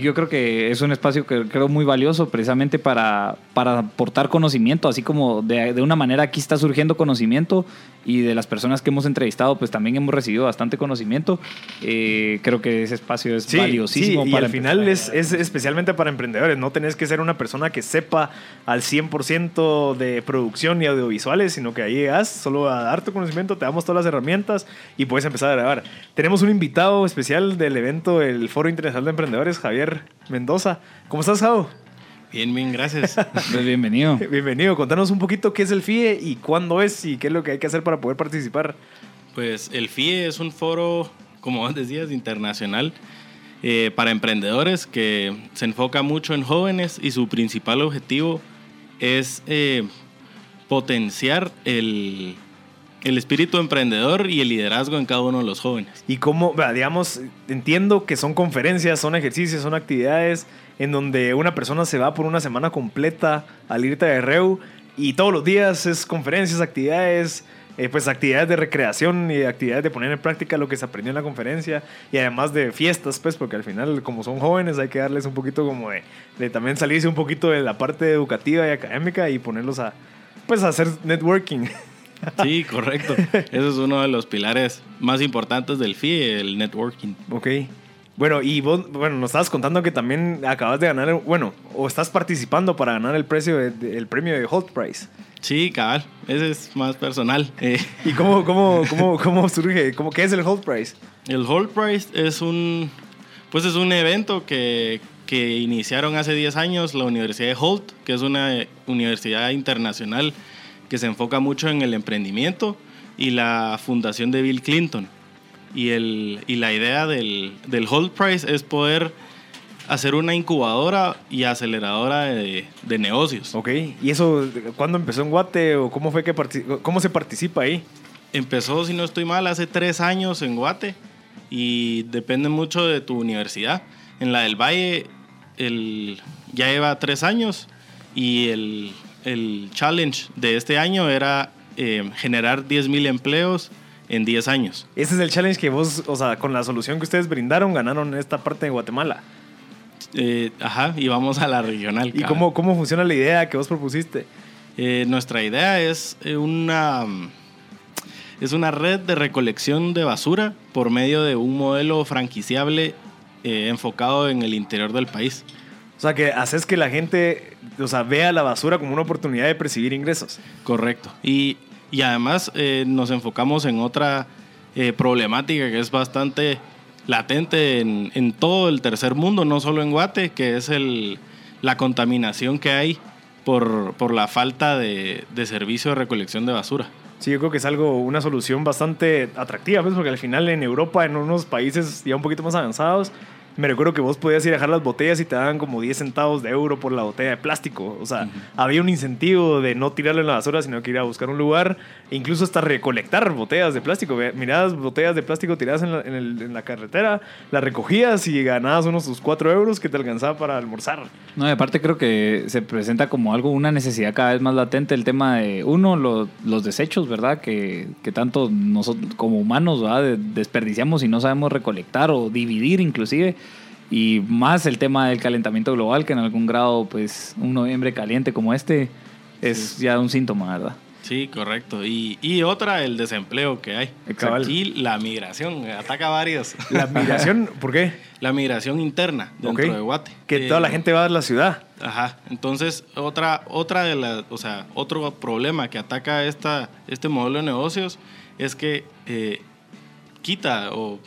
yo creo que es un espacio que creo muy valioso precisamente para, para aportar conocimiento, así como de, de, una manera aquí está surgiendo conocimiento y de las personas que hemos entrevistado pues también hemos recibido bastante conocimiento. Eh, creo que ese espacio es valiosísimo. Sí, y al final es, es, especialmente para emprendedores, no tenés que ser una persona que sepa al 100% de producción y audiovisuales, sino que ahí llegas solo a dar tu conocimiento, te damos todas las herramientas y puedes empezar a grabar. Tenemos un invitado especial del evento, el Foro Internacional de Emprendedores Emprendedores, Javier Mendoza. ¿Cómo estás, Javo? Bien, bien, gracias. *laughs* Pues bienvenido. Bienvenido. Contanos un poquito qué es el FIE y cuándo es y qué es lo que hay que hacer para poder participar. Pues el FIE es un foro, como vos decías, internacional eh, para emprendedores que se enfoca mucho en jóvenes y su principal objetivo es eh, potenciar el, el espíritu emprendedor y el liderazgo en cada uno de los jóvenes. Y cómo, digamos, entiendo que son conferencias, son ejercicios, son actividades en donde una persona se va por una semana completa al irte de Reu y todos los días es conferencias, actividades, eh, pues actividades de recreación y actividades de poner en práctica lo que se aprendió en la conferencia y además de fiestas, pues porque al final como son jóvenes hay que darles un poquito como de, de también salirse un poquito de la parte educativa y académica y ponerlos a pues a hacer networking. *laughs* Sí, correcto. Eso es uno de los pilares más importantes del FIE, el networking. Ok. Bueno, y vos, bueno, nos estabas contando que también acabas de ganar, bueno, o estás participando para ganar el, precio el premio de Holt Prize. Sí, cabal. Ese es más personal. Eh. ¿Y cómo, cómo, cómo, cómo surge? ¿Cómo, ¿Qué es el Holt Prize? El Holt Prize es un, pues es un evento que, que iniciaron hace 10 años la Universidad de Holt, que es una universidad internacional que se enfoca mucho en el emprendimiento y la fundación de Bill Clinton. Y, el, y la idea del, del Hold Price es poder hacer una incubadora y aceleradora de, de, negocios. Ok, ¿y eso cuándo empezó en Guate o cómo, fue que cómo se participa ahí? Empezó, si no estoy mal, hace tres años en Guate y depende mucho de tu universidad. En la del Valle el, ya lleva tres años y el, el challenge de este año era eh, generar 10.000 empleos en 10 años. Ese es el challenge que vos, o sea, con la solución que ustedes brindaron, ganaron esta parte de Guatemala. Eh, ajá, y vamos a la regional. ¿Y cómo, cómo funciona la idea que vos propusiste? Eh, nuestra idea es una, es una red de recolección de basura por medio de un modelo franquiciable enfocado en el interior del país. O sea, que haces que la gente, o sea, vea la basura como una oportunidad de percibir ingresos. Correcto. Y, y además eh, nos enfocamos en otra eh, problemática que es bastante latente en, en, todo el tercer mundo, no solo en Guate, que es el, la contaminación que hay por, por la falta de, de, servicio de recolección de basura. Sí, yo creo que es algo, una solución bastante atractiva, pues, porque al final en Europa, en unos países ya un poquito más avanzados, me recuerdo que vos podías ir a dejar las botellas y te daban como 10 centavos de euro por la botella de plástico. O sea, había un incentivo de no tirarlo en la basura, sino que ir a buscar un lugar, incluso hasta recolectar botellas de plástico. Miradas botellas de plástico tiradas en la, en, la, carretera, las recogías y ganabas unos tus 4 euros que te alcanzaba para almorzar. No, y aparte creo que se presenta como algo, una necesidad cada vez más latente el tema de, uno, los desechos, ¿verdad? Que, que tanto nosotros como humanos ¿verdad? desperdiciamos y no sabemos recolectar o dividir inclusive y más el tema del calentamiento global, que en algún grado, pues un noviembre caliente como este es ya un síntoma, ¿verdad? Sí, correcto. Y, y otra, el desempleo que hay. Exacto. Y la migración, ataca a varios. *laughs* La migración, ¿por qué? La migración interna dentro de Guate. Que Eh, toda la gente va a la ciudad. Ajá. Entonces, otra, otra de las, o sea, otro problema que ataca esta, este modelo de negocios es que eh, quita o,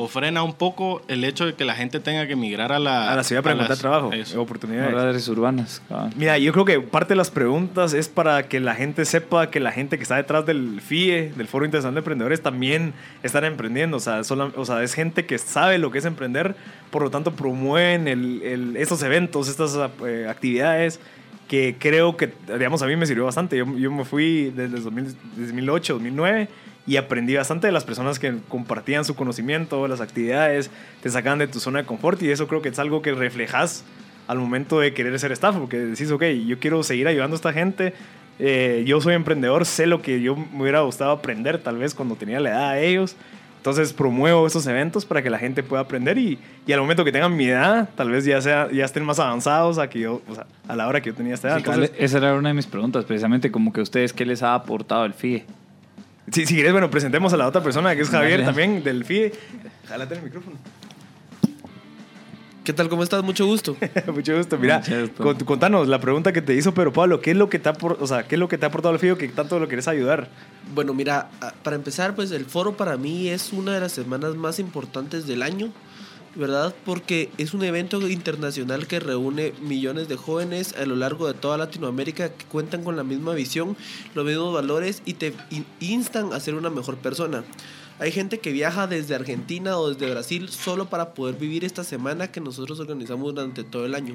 o frena un poco el hecho de que la gente tenga que migrar a la, A la ciudad para encontrar las- trabajo, eso. oportunidades. Áreas urbanas. cabal. Mira, yo creo que parte de las preguntas es para que la gente sepa que la gente que está detrás del FIE, del Foro Internacional de Emprendedores, también están emprendiendo. O sea, sola- o sea, es gente que sabe lo que es emprender, por lo tanto promueven el, el- estos eventos, estas eh, actividades que creo que, digamos, a mí me sirvió bastante. Yo, yo me fui desde 2000 2008, 2009 y aprendí bastante de las personas que compartían su conocimiento, las actividades, te sacaban de tu zona de confort y eso creo que es algo que reflejas al momento de querer ser staff, porque decís, ok, yo quiero seguir ayudando a esta gente, eh, yo soy emprendedor, sé lo que yo me hubiera gustado aprender tal vez cuando tenía la edad de ellos, entonces promuevo estos eventos para que la gente pueda aprender y, y al momento que tengan mi edad, tal vez ya, sea, ya estén más avanzados a, que yo, o sea, a la hora que yo tenía esta edad. Sí, Entonces, esa era una de mis preguntas, precisamente como que ustedes, ¿qué les ha aportado el FIE? Si, si quieres, bueno, presentemos a la otra persona que es Javier también del FIE. Jálate el micrófono. ¿Qué tal? ¿Cómo estás? Mucho gusto. *laughs* Mucho gusto. Mira, Mucho gusto. cont- contanos la pregunta que te hizo Pedro Pablo. ¿Qué es lo que te ha, o sea, ¿qué es lo que te ha aportado el FIO que tanto lo quieres ayudar? Bueno, mira, para empezar, pues el foro para mí es una de las semanas más importantes del año, ¿verdad? Porque es un evento internacional que reúne millones de jóvenes a lo largo de toda Latinoamérica que cuentan con la misma visión, los mismos valores y te in- instan a ser una mejor persona. Hay gente que viaja desde Argentina o desde Brasil solo para poder vivir esta semana que nosotros organizamos durante todo el año.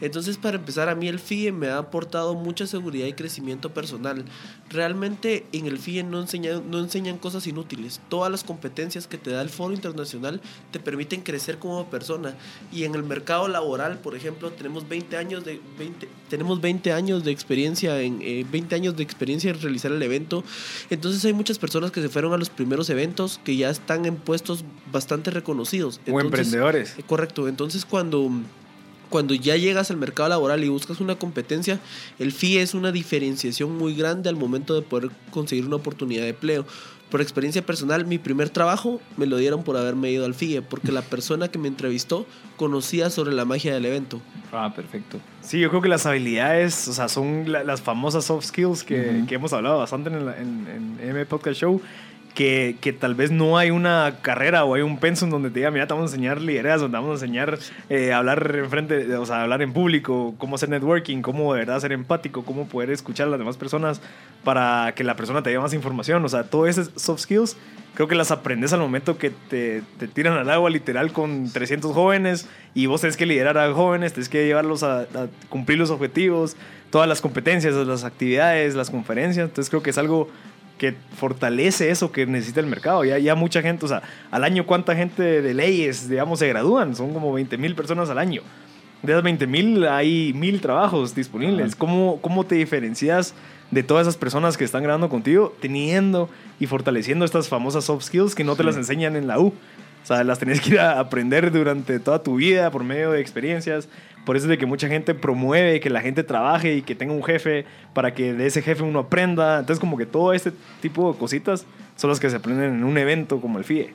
Entonces, para empezar, a mí el FIE me ha aportado mucha seguridad y crecimiento personal. Realmente en el FIE no enseñan, no enseñan cosas inútiles. Todas las competencias que te da el foro internacional te permiten crecer como persona. Y en el mercado laboral, por ejemplo, tenemos 20 años de, 20, tenemos 20 años de experiencia en eh, 20 años de experiencia en realizar el evento. Entonces hay muchas personas que se fueron a los primeros eventos que ya están en puestos bastante reconocidos. O emprendedores. eh, Correcto, entonces cuando, cuando ya llegas al mercado laboral y buscas una competencia, el FIE es una diferenciación muy grande al momento de poder conseguir una oportunidad de empleo. Por experiencia personal, mi primer trabajo me lo dieron por haberme ido al FIE, porque la persona que me entrevistó conocía sobre la magia del evento. Ah, perfecto. Sí, yo creo que las habilidades, o sea, son la- las famosas soft skills que, Ujú. que hemos hablado bastante en, la- en, en M Podcast Show. Que, tal vez no hay una carrera o hay un pensum donde te diga, mira, te vamos a enseñar liderazgo, te vamos a enseñar eh, hablar en frente, o sea, hablar en público, cómo hacer networking, cómo de verdad ser empático, cómo poder escuchar a las demás personas para que la persona te dé más información. O sea, todas esas soft skills creo que las aprendes al momento que te, te tiran al agua literal con 300 jóvenes y vos tenés que liderar a jóvenes, tenés que llevarlos a, a cumplir los objetivos, todas las competencias, las actividades, las conferencias. Entonces creo que es algo que fortalece eso que necesita el mercado. Ya, ya mucha gente, o sea, al año cuánta gente de leyes, digamos, se gradúan, son como 20 mil personas al año. De esas 20 mil hay mil trabajos disponibles. ¿Cómo, ¿Cómo te diferencias de todas esas personas que están grabando contigo teniendo y fortaleciendo estas famosas soft skills que no te Sí. las enseñan en la U? O sea, las tenés que ir a aprender durante toda tu vida por medio de experiencias. Por eso es de que mucha gente promueve que la gente trabaje y que tenga un jefe para que de ese jefe uno aprenda. Entonces, como que todo este tipo de cositas son las que se aprenden en un evento como el FIE.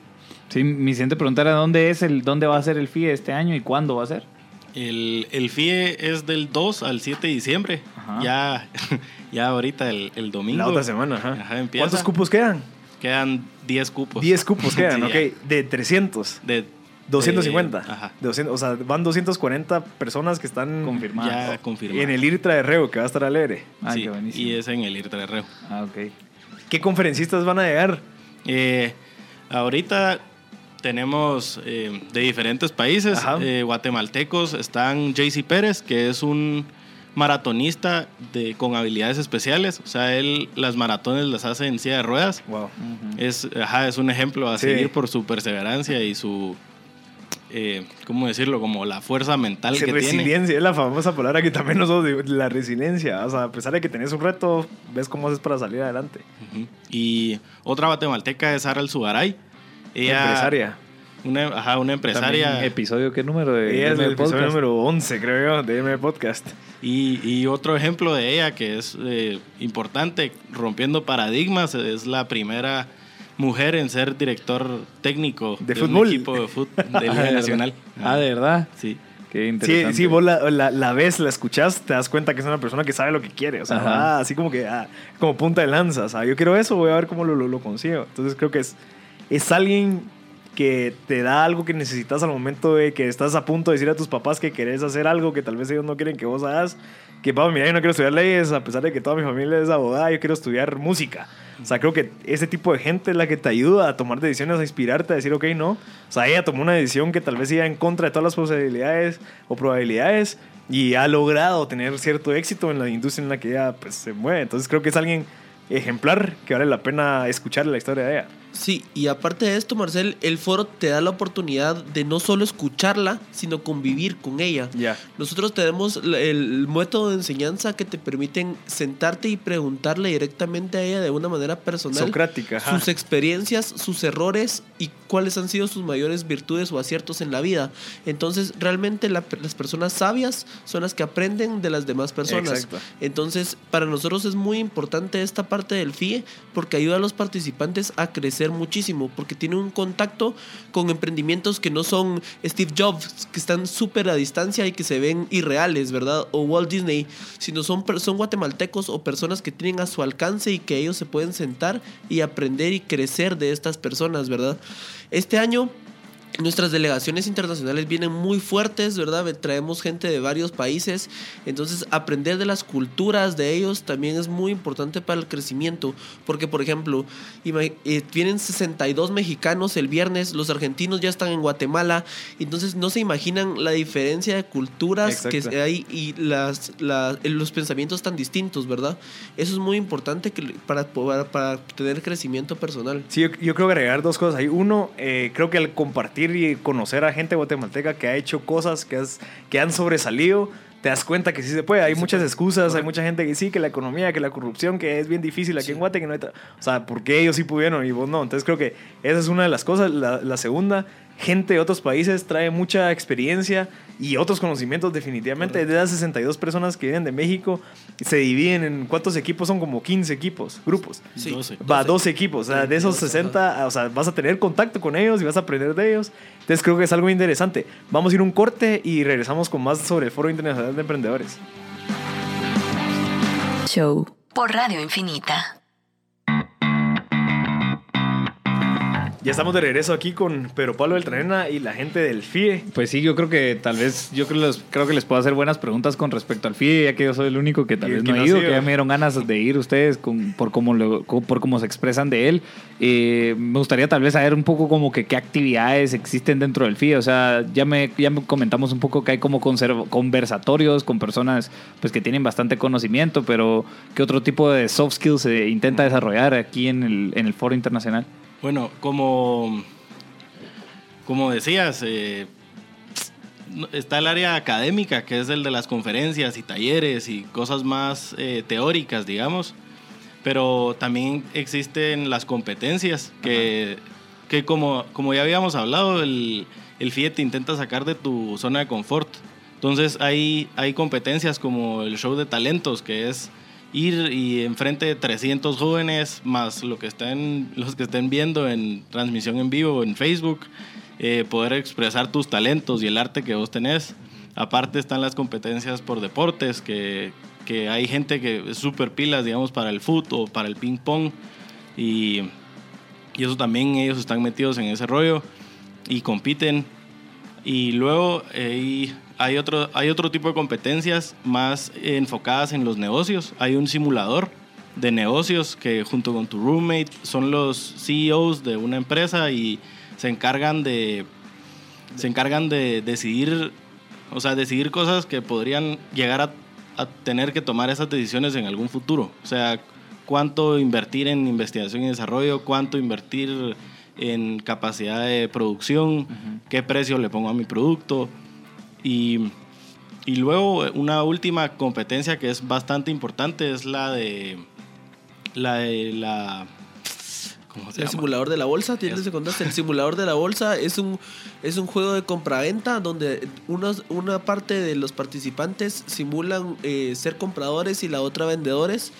Sí, mi siguiente pregunta era dónde es el, dónde va a ser el FIE este año y cuándo va a ser. El, el FIE es del 2 al 7 de diciembre. Ajá. Ya, *laughs* ya ahorita el, el domingo. La otra semana, ajá. Ajá, empieza. ¿Cuántos cupos quedan? Quedan 10 cupos. 10 cupos *laughs* quedan, Sí, ok. ya. De 300. De, 250. de- ajá. De 200, o sea, van 240 personas que están Confirmado. Ya confirmado. en el IRTRA de Reo, que va a estar alegre. Ah, Sí, qué buenísimo. y es en el IRTRA de Reo. Ah, ok. ¿Qué conferencistas van a llegar? Eh, ahorita tenemos eh, de diferentes países, Ajá. eh, guatemaltecos, están JC Pérez, que es un maratonista de, con habilidades especiales, o sea, él las maratones las hace en silla de ruedas. Wow. Es, ajá, es un ejemplo a Sí. seguir por su perseverancia y su, eh, ¿cómo decirlo? Como la fuerza mental Sí, que tiene. resiliencia es la famosa palabra que también nosotros digo, la resiliencia. O sea, a pesar de que tenés un reto, ves cómo haces para salir adelante. Y otra guatemalteca es Aral Sugaray. Ella, Empresaria. Una, ajá, una empresaria. También, ¿Episodio qué número de Ella es de el episodio número 11, creo yo, de M Podcast. Y, y otro ejemplo de ella que es eh, importante, rompiendo paradigmas, es la primera mujer en ser director técnico De un fútbol. equipo de fútbol de *laughs* Ah, Liga ¿de verdad? Nacional. Ah, ¿de verdad? Sí. Qué Sí, interesante. sí, vos la, la, la ves, la escuchás, te das cuenta que es una persona que sabe lo que quiere. O sea, va así como que, ah, como punta de lanza. O sea, yo quiero eso, voy a ver cómo lo, lo, lo consigo. Entonces creo que es, es alguien que te da algo que necesitas al momento de que estás a punto de decir a tus papás que querés hacer algo que tal vez ellos no quieren que vos hagas. Que, papá, mira, yo no quiero estudiar leyes, a pesar de que toda mi familia es abogada, yo quiero estudiar música. O sea, creo que ese tipo de gente es la que te ayuda a tomar decisiones, a inspirarte, a decir, ok, no. O sea, ella tomó una decisión que tal vez iba en contra de todas las posibilidades o probabilidades y ha logrado tener cierto éxito en la industria en la que ella pues, se mueve. Entonces creo que es alguien ejemplar que vale la pena escuchar la historia de ella. Sí, y aparte de esto, Marcel, el foro te da la oportunidad de no solo escucharla, sino convivir con ella. Ya. Nosotros tenemos el método de enseñanza que te permiten sentarte y preguntarle directamente a ella de una manera personal Socrática. sus experiencias, sus errores y cuáles han sido sus mayores virtudes o aciertos en la vida. Entonces, realmente la- las personas sabias son las que aprenden de las demás personas. Exacto. Entonces, para nosotros es muy importante esta parte del FIE porque ayuda a los participantes a crecer muchísimo, porque tiene un contacto con emprendimientos que no son Steve Jobs, que están súper a distancia y que se ven irreales, ¿verdad? O Walt Disney, sino son, son guatemaltecos o personas que tienen a su alcance y que ellos se pueden sentar y aprender y crecer de estas personas, ¿verdad? Este año Nuestras delegaciones internacionales vienen muy fuertes, ¿verdad? Traemos gente de varios países, entonces aprender de las culturas de ellos también es muy importante para el crecimiento, porque por ejemplo, eh, vienen 62 mexicanos el viernes, los argentinos ya están en Guatemala, entonces no se imaginan la diferencia de culturas Exacto. que hay y las, los pensamientos tan distintos, ¿verdad? Eso es muy importante que, para, para, para tener crecimiento personal. Sí, yo, yo creo que agregar dos cosas ahí. Uno, eh, creo que al compartir y conocer a gente guatemalteca que ha hecho cosas que, has- que han sobresalido, te das cuenta que sí se puede. Hay muchas excusas, hay mucha gente que sí, que la economía, que la corrupción, que es bien difícil aquí en Guate, que no hay... O sea, ¿por qué ellos sí pudieron y vos no? Entonces creo que esa es una de las cosas. La, la segunda, gente de otros países trae mucha experiencia y otros conocimientos definitivamente. De las 62 personas que vienen de México, se dividen en cuántos equipos son como 15 equipos, grupos. Sí. 12. Va, 12 equipos. O sea, de esos 12, 60, o sea, vas a tener contacto con ellos y vas a aprender de ellos. Entonces creo que es algo interesante. Vamos a ir a un corte y regresamos con más sobre el Foro Internacional de Emprendedores. Show por Radio Infinita. Ya estamos de regreso aquí con Pedro Pablo Beltranena y la gente del FIE. Pues sí, yo creo que tal vez, yo creo, que les puedo hacer buenas preguntas con respecto al FIE, ya que yo soy el único que tal vez no ha ido, que ya me dieron ganas de ir ustedes con, por, cómo lo- co- por cómo se expresan de él. Eh, me gustaría tal vez saber un poco como que qué actividades existen dentro del FIE. O sea, ya me, ya me comentamos un poco que hay como conversatorios con personas pues que tienen bastante conocimiento, pero ¿qué otro tipo de soft skills se intenta desarrollar aquí en el, en el foro internacional? Bueno, como, como decías, eh, está el área académica, que es el de las conferencias y talleres y cosas más eh, teóricas, digamos. Pero también existen las competencias, que, que como, como ya habíamos hablado, el, el FIE te intenta sacar de tu zona de confort. Entonces hay, hay competencias como el show de talentos, que es ir y enfrente de 300 jóvenes, más lo que estén, los que estén viendo en transmisión en vivo en Facebook, eh, poder expresar tus talentos y el arte que vos tenés. Aparte están las competencias por deportes, que, que hay gente que es súper pilas, digamos, para el fútbol para el ping pong. Y, y eso también ellos están metidos en ese rollo y compiten. Y luego eh, hay, otro, hay otro tipo de competencias más enfocadas en los negocios. Hay un simulador de negocios que junto con tu roommate son los CEOs de una empresa y se encargan de, se encargan de decidir, o sea, decidir cosas que podrían llegar a, a tener que tomar esas decisiones en algún futuro. O sea, cuánto invertir en investigación y desarrollo, cuánto invertir en capacidad de producción, qué precio le pongo a mi producto. Y, y luego una última competencia que es bastante importante es la de la, de la ¿Cómo se El llama? simulador de la bolsa, tienes que contaste. El simulador de la bolsa es un, es un juego de compraventa donde unos, una parte de los participantes simulan eh, ser compradores y la otra vendedores.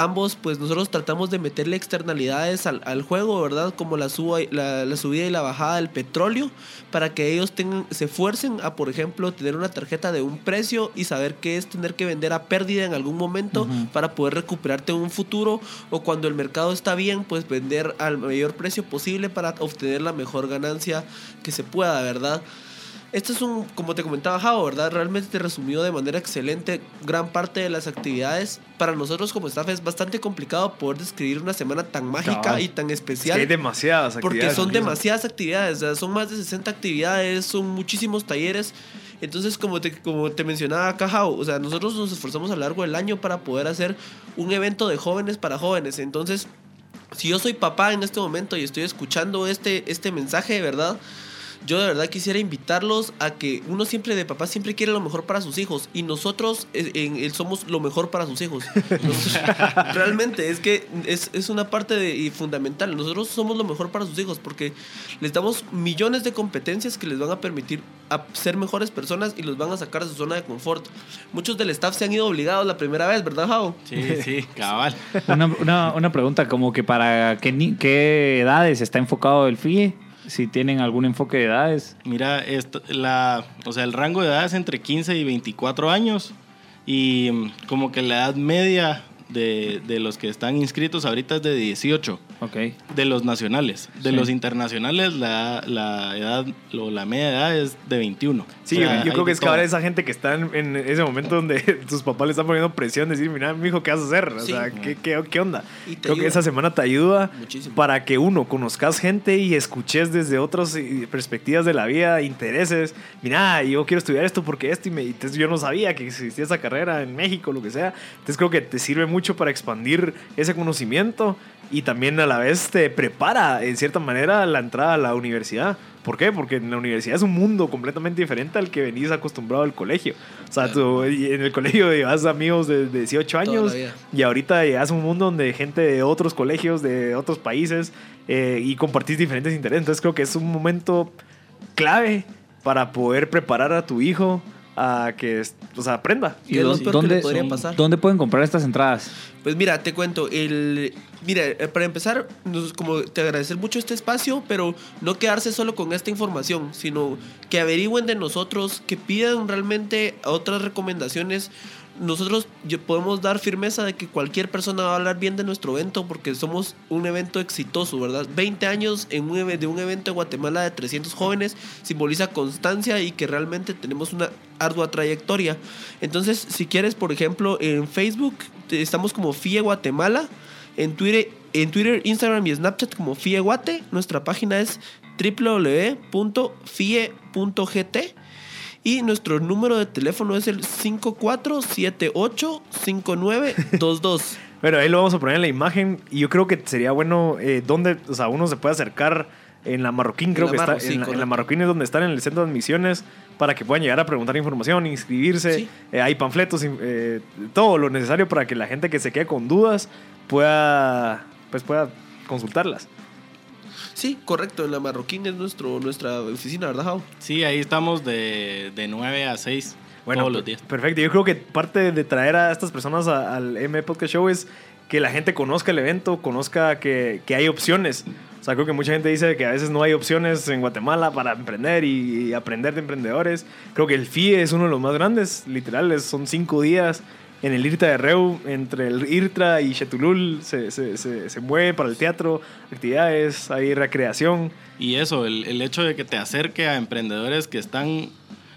Ambos, pues nosotros tratamos de meterle externalidades al, al juego, ¿verdad? Como la, suba, la, la subida y la bajada del petróleo, para que ellos tengan, se esfuercen a, por ejemplo, tener una tarjeta de un precio y saber qué es tener que vender a pérdida en algún momento para poder recuperarte en un futuro o cuando el mercado está bien, pues vender al mayor precio posible para obtener la mejor ganancia que se pueda, ¿verdad? Esto es un, como te comentaba Javo, ¿verdad? Realmente te resumió de manera excelente gran parte de las actividades. Para nosotros como staff es bastante complicado poder describir una semana tan mágica Cabal. y tan Es especial. que hay demasiadas Porque actividades son o sea. demasiadas actividades, o sea, son más de 60 actividades, son muchísimos talleres. Entonces, como te, como te mencionaba acá, Jau, o sea, nosotros nos esforzamos a lo largo del año para poder hacer un evento de jóvenes para jóvenes. Entonces, si yo soy papá en este momento y estoy escuchando este, este mensaje verdad, yo de verdad quisiera invitarlos a que uno siempre de papá siempre quiere lo mejor para sus hijos y nosotros eh, en, en- somos lo mejor para sus hijos. Nos- *laughs* realmente es que es, es una parte de- y fundamental. Nosotros somos lo mejor para sus hijos porque les damos millones de competencias que les van a permitir a ser mejores personas y los van a sacar de su zona de confort. Muchos del staff se han ido obligados la primera vez, ¿verdad, Jao? Sí, sí, *laughs* cabal. Una, una, una pregunta, como que para qué, ni- qué edades está enfocado el FIE, si tienen algún enfoque de edades. Mira, o sea, el rango de edad es entre 15 y 24 años y mm, como que la edad media de, de los que están inscritos ahorita es de 18, Ok. de los nacionales. De Sí. los internacionales la, la edad, o la media edad es de 21. Sí, O sea, yo, creo que es que ahora esa gente que está en, ese momento donde *laughs* tus papás le están poniendo presión, decir, mira, mijo, ¿qué vas a hacer? O Sí. sea, ¿qué, qué, qué onda? Y Creo que ayuda. esa semana te ayuda Muchísimo. para que uno conozcas gente y escuches desde otras eh, perspectivas de la vida, intereses. Mira, yo quiero estudiar esto porque esto y, me, y yo no sabía que existía esa carrera en México, lo que sea. Entonces creo que te sirve mucho para expandir ese conocimiento y también a la vez te prepara en cierta manera la entrada a la universidad. ¿Por qué? Porque en la universidad es un mundo completamente diferente al que venís acostumbrado al colegio. O sea, tú en el colegio llevas amigos de, de 18 Toda la años y ahorita llegas a un mundo donde gente de otros colegios, de otros países eh, y compartís diferentes intereses. Entonces creo que es un momento clave para poder preparar a tu hijo a que o sea, aprenda. ¿Qué es lo peor que dónde, le podría pasar? ¿Dónde pueden comprar estas entradas? Pues mira, te cuento, el, mira, eh, para empezar, nos- como te agradecer mucho este espacio, pero no quedarse solo con esta información, sino que averigüen de nosotros, que pidan realmente otras recomendaciones. Nosotros podemos dar firmeza de que cualquier persona va a hablar bien de nuestro evento porque somos un evento exitoso, ¿verdad? 20 años en un, de un evento en Guatemala de 300 jóvenes simboliza constancia y que realmente tenemos una ardua trayectoria. Entonces, si quieres, por ejemplo, en Facebook estamos como FIE Guatemala, en Twitter, en Twitter, Instagram y Snapchat como FIE Guate. Nuestra página es www.fie.gt y nuestro número de teléfono es el 54785922. *laughs* Bueno, ahí lo vamos a poner en la imagen y yo creo que sería bueno eh, donde, o sea, uno se puede acercar en la Marroquín, creo la que Marro, está, sí, en, la, en la correcto. Marroquín es donde están en el centro de admisiones para que puedan llegar a preguntar información, inscribirse, Sí. Eh, hay panfletos, eh, todo lo necesario para que la gente que se quede con dudas pueda, pues pueda consultarlas. Sí, correcto, en la Marroquín es nuestro, nuestra oficina, ¿verdad, Jau? Sí, ahí estamos de, de 9 a 6 Bueno, todos los días. Perfecto. Yo creo que parte de traer a estas personas a- al M Podcast Show es que la gente conozca el evento, conozca que, que hay opciones. O sea, creo que mucha gente dice que a veces no hay opciones en Guatemala para emprender y, y aprender de emprendedores. Creo que el FIE es uno de los más grandes, literal, es- son cinco días en el IRTA de Reu, entre el IRTRA y Chetulul, se, se, se, se mueve para el teatro, actividades, hay recreación. Y eso, el, el hecho de que te acerque a emprendedores que están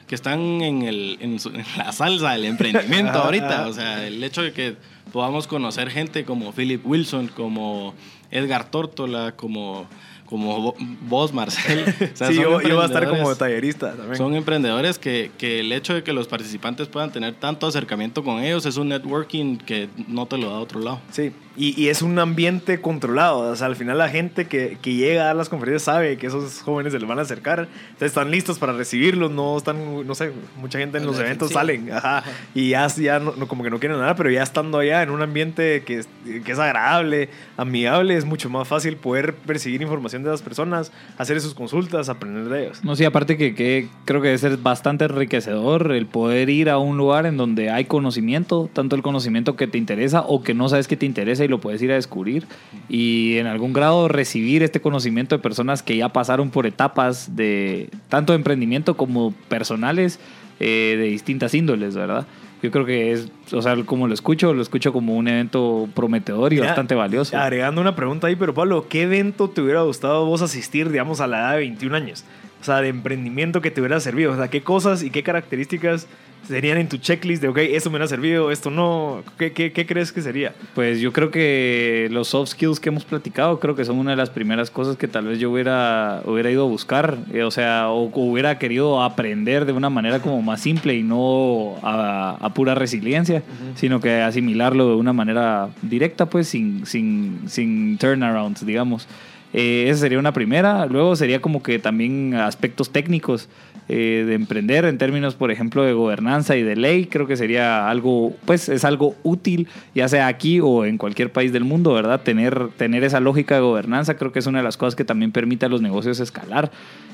que están en, el, en, su- en la salsa del emprendimiento *laughs* ahorita. O sea, el hecho de que podamos conocer gente como Philip Wilson, como Edgar Tórtola, como, como vo- vos, Marcel. *laughs* O sea, sí, yo, yo voy a estar como tallerista también. Son emprendedores que, que el hecho de que los participantes puedan tener tanto acercamiento con ellos es un networking que no te lo da otro lado. Sí, y, y es un ambiente controlado. O sea, al final la gente que, que llega a las conferencias sabe que esos jóvenes se les van a acercar. Entonces están listos para recibirlos. No están, no sé, mucha gente en A los la eventos salen. Ajá, y ya, ya no, no- como que no quieren nada, pero ya estando allá en un ambiente que es, que es agradable, amigable, es mucho más fácil poder perseguir información de las personas, hacer sus consultas, aprender de ellos. No, sí, aparte que, que creo que debe ser bastante enriquecedor el poder ir a un lugar en donde hay conocimiento, tanto el conocimiento que te interesa o que no sabes que te interesa y lo puedes ir a descubrir. Y en algún grado recibir este conocimiento de personas que ya pasaron por etapas de tanto de emprendimiento como personales eh, de distintas índoles, ¿verdad? Yo creo que es, o sea, como lo escucho, lo escucho como un evento prometedor y Mira, bastante valioso. Agregando una pregunta ahí, pero Pablo, ¿qué evento te hubiera gustado vos asistir, digamos, a la edad de 21 años? O sea, de emprendimiento que te hubiera servido. O sea, ¿qué cosas y qué características serían en tu checklist de, ok, esto me ha servido, esto no? ¿Qué, qué, qué crees que sería? Pues yo creo que los soft skills que hemos platicado, creo que son una de las primeras cosas que tal vez yo hubiera, hubiera ido a buscar, eh, o sea, o, hubiera querido aprender de una manera como más simple y no a, a pura resiliencia, sino que asimilarlo de una manera directa, pues sin, sin, sin turnarounds, digamos. Eh, esa sería una primera. Luego sería como que también aspectos técnicos eh, de emprender en términos, por ejemplo, de gobernanza y de ley. Creo que sería algo, pues es algo útil, ya sea aquí o en cualquier país del mundo, ¿verdad? Tener, tener esa lógica de gobernanza creo que es una de las cosas que también permite a los negocios escalar.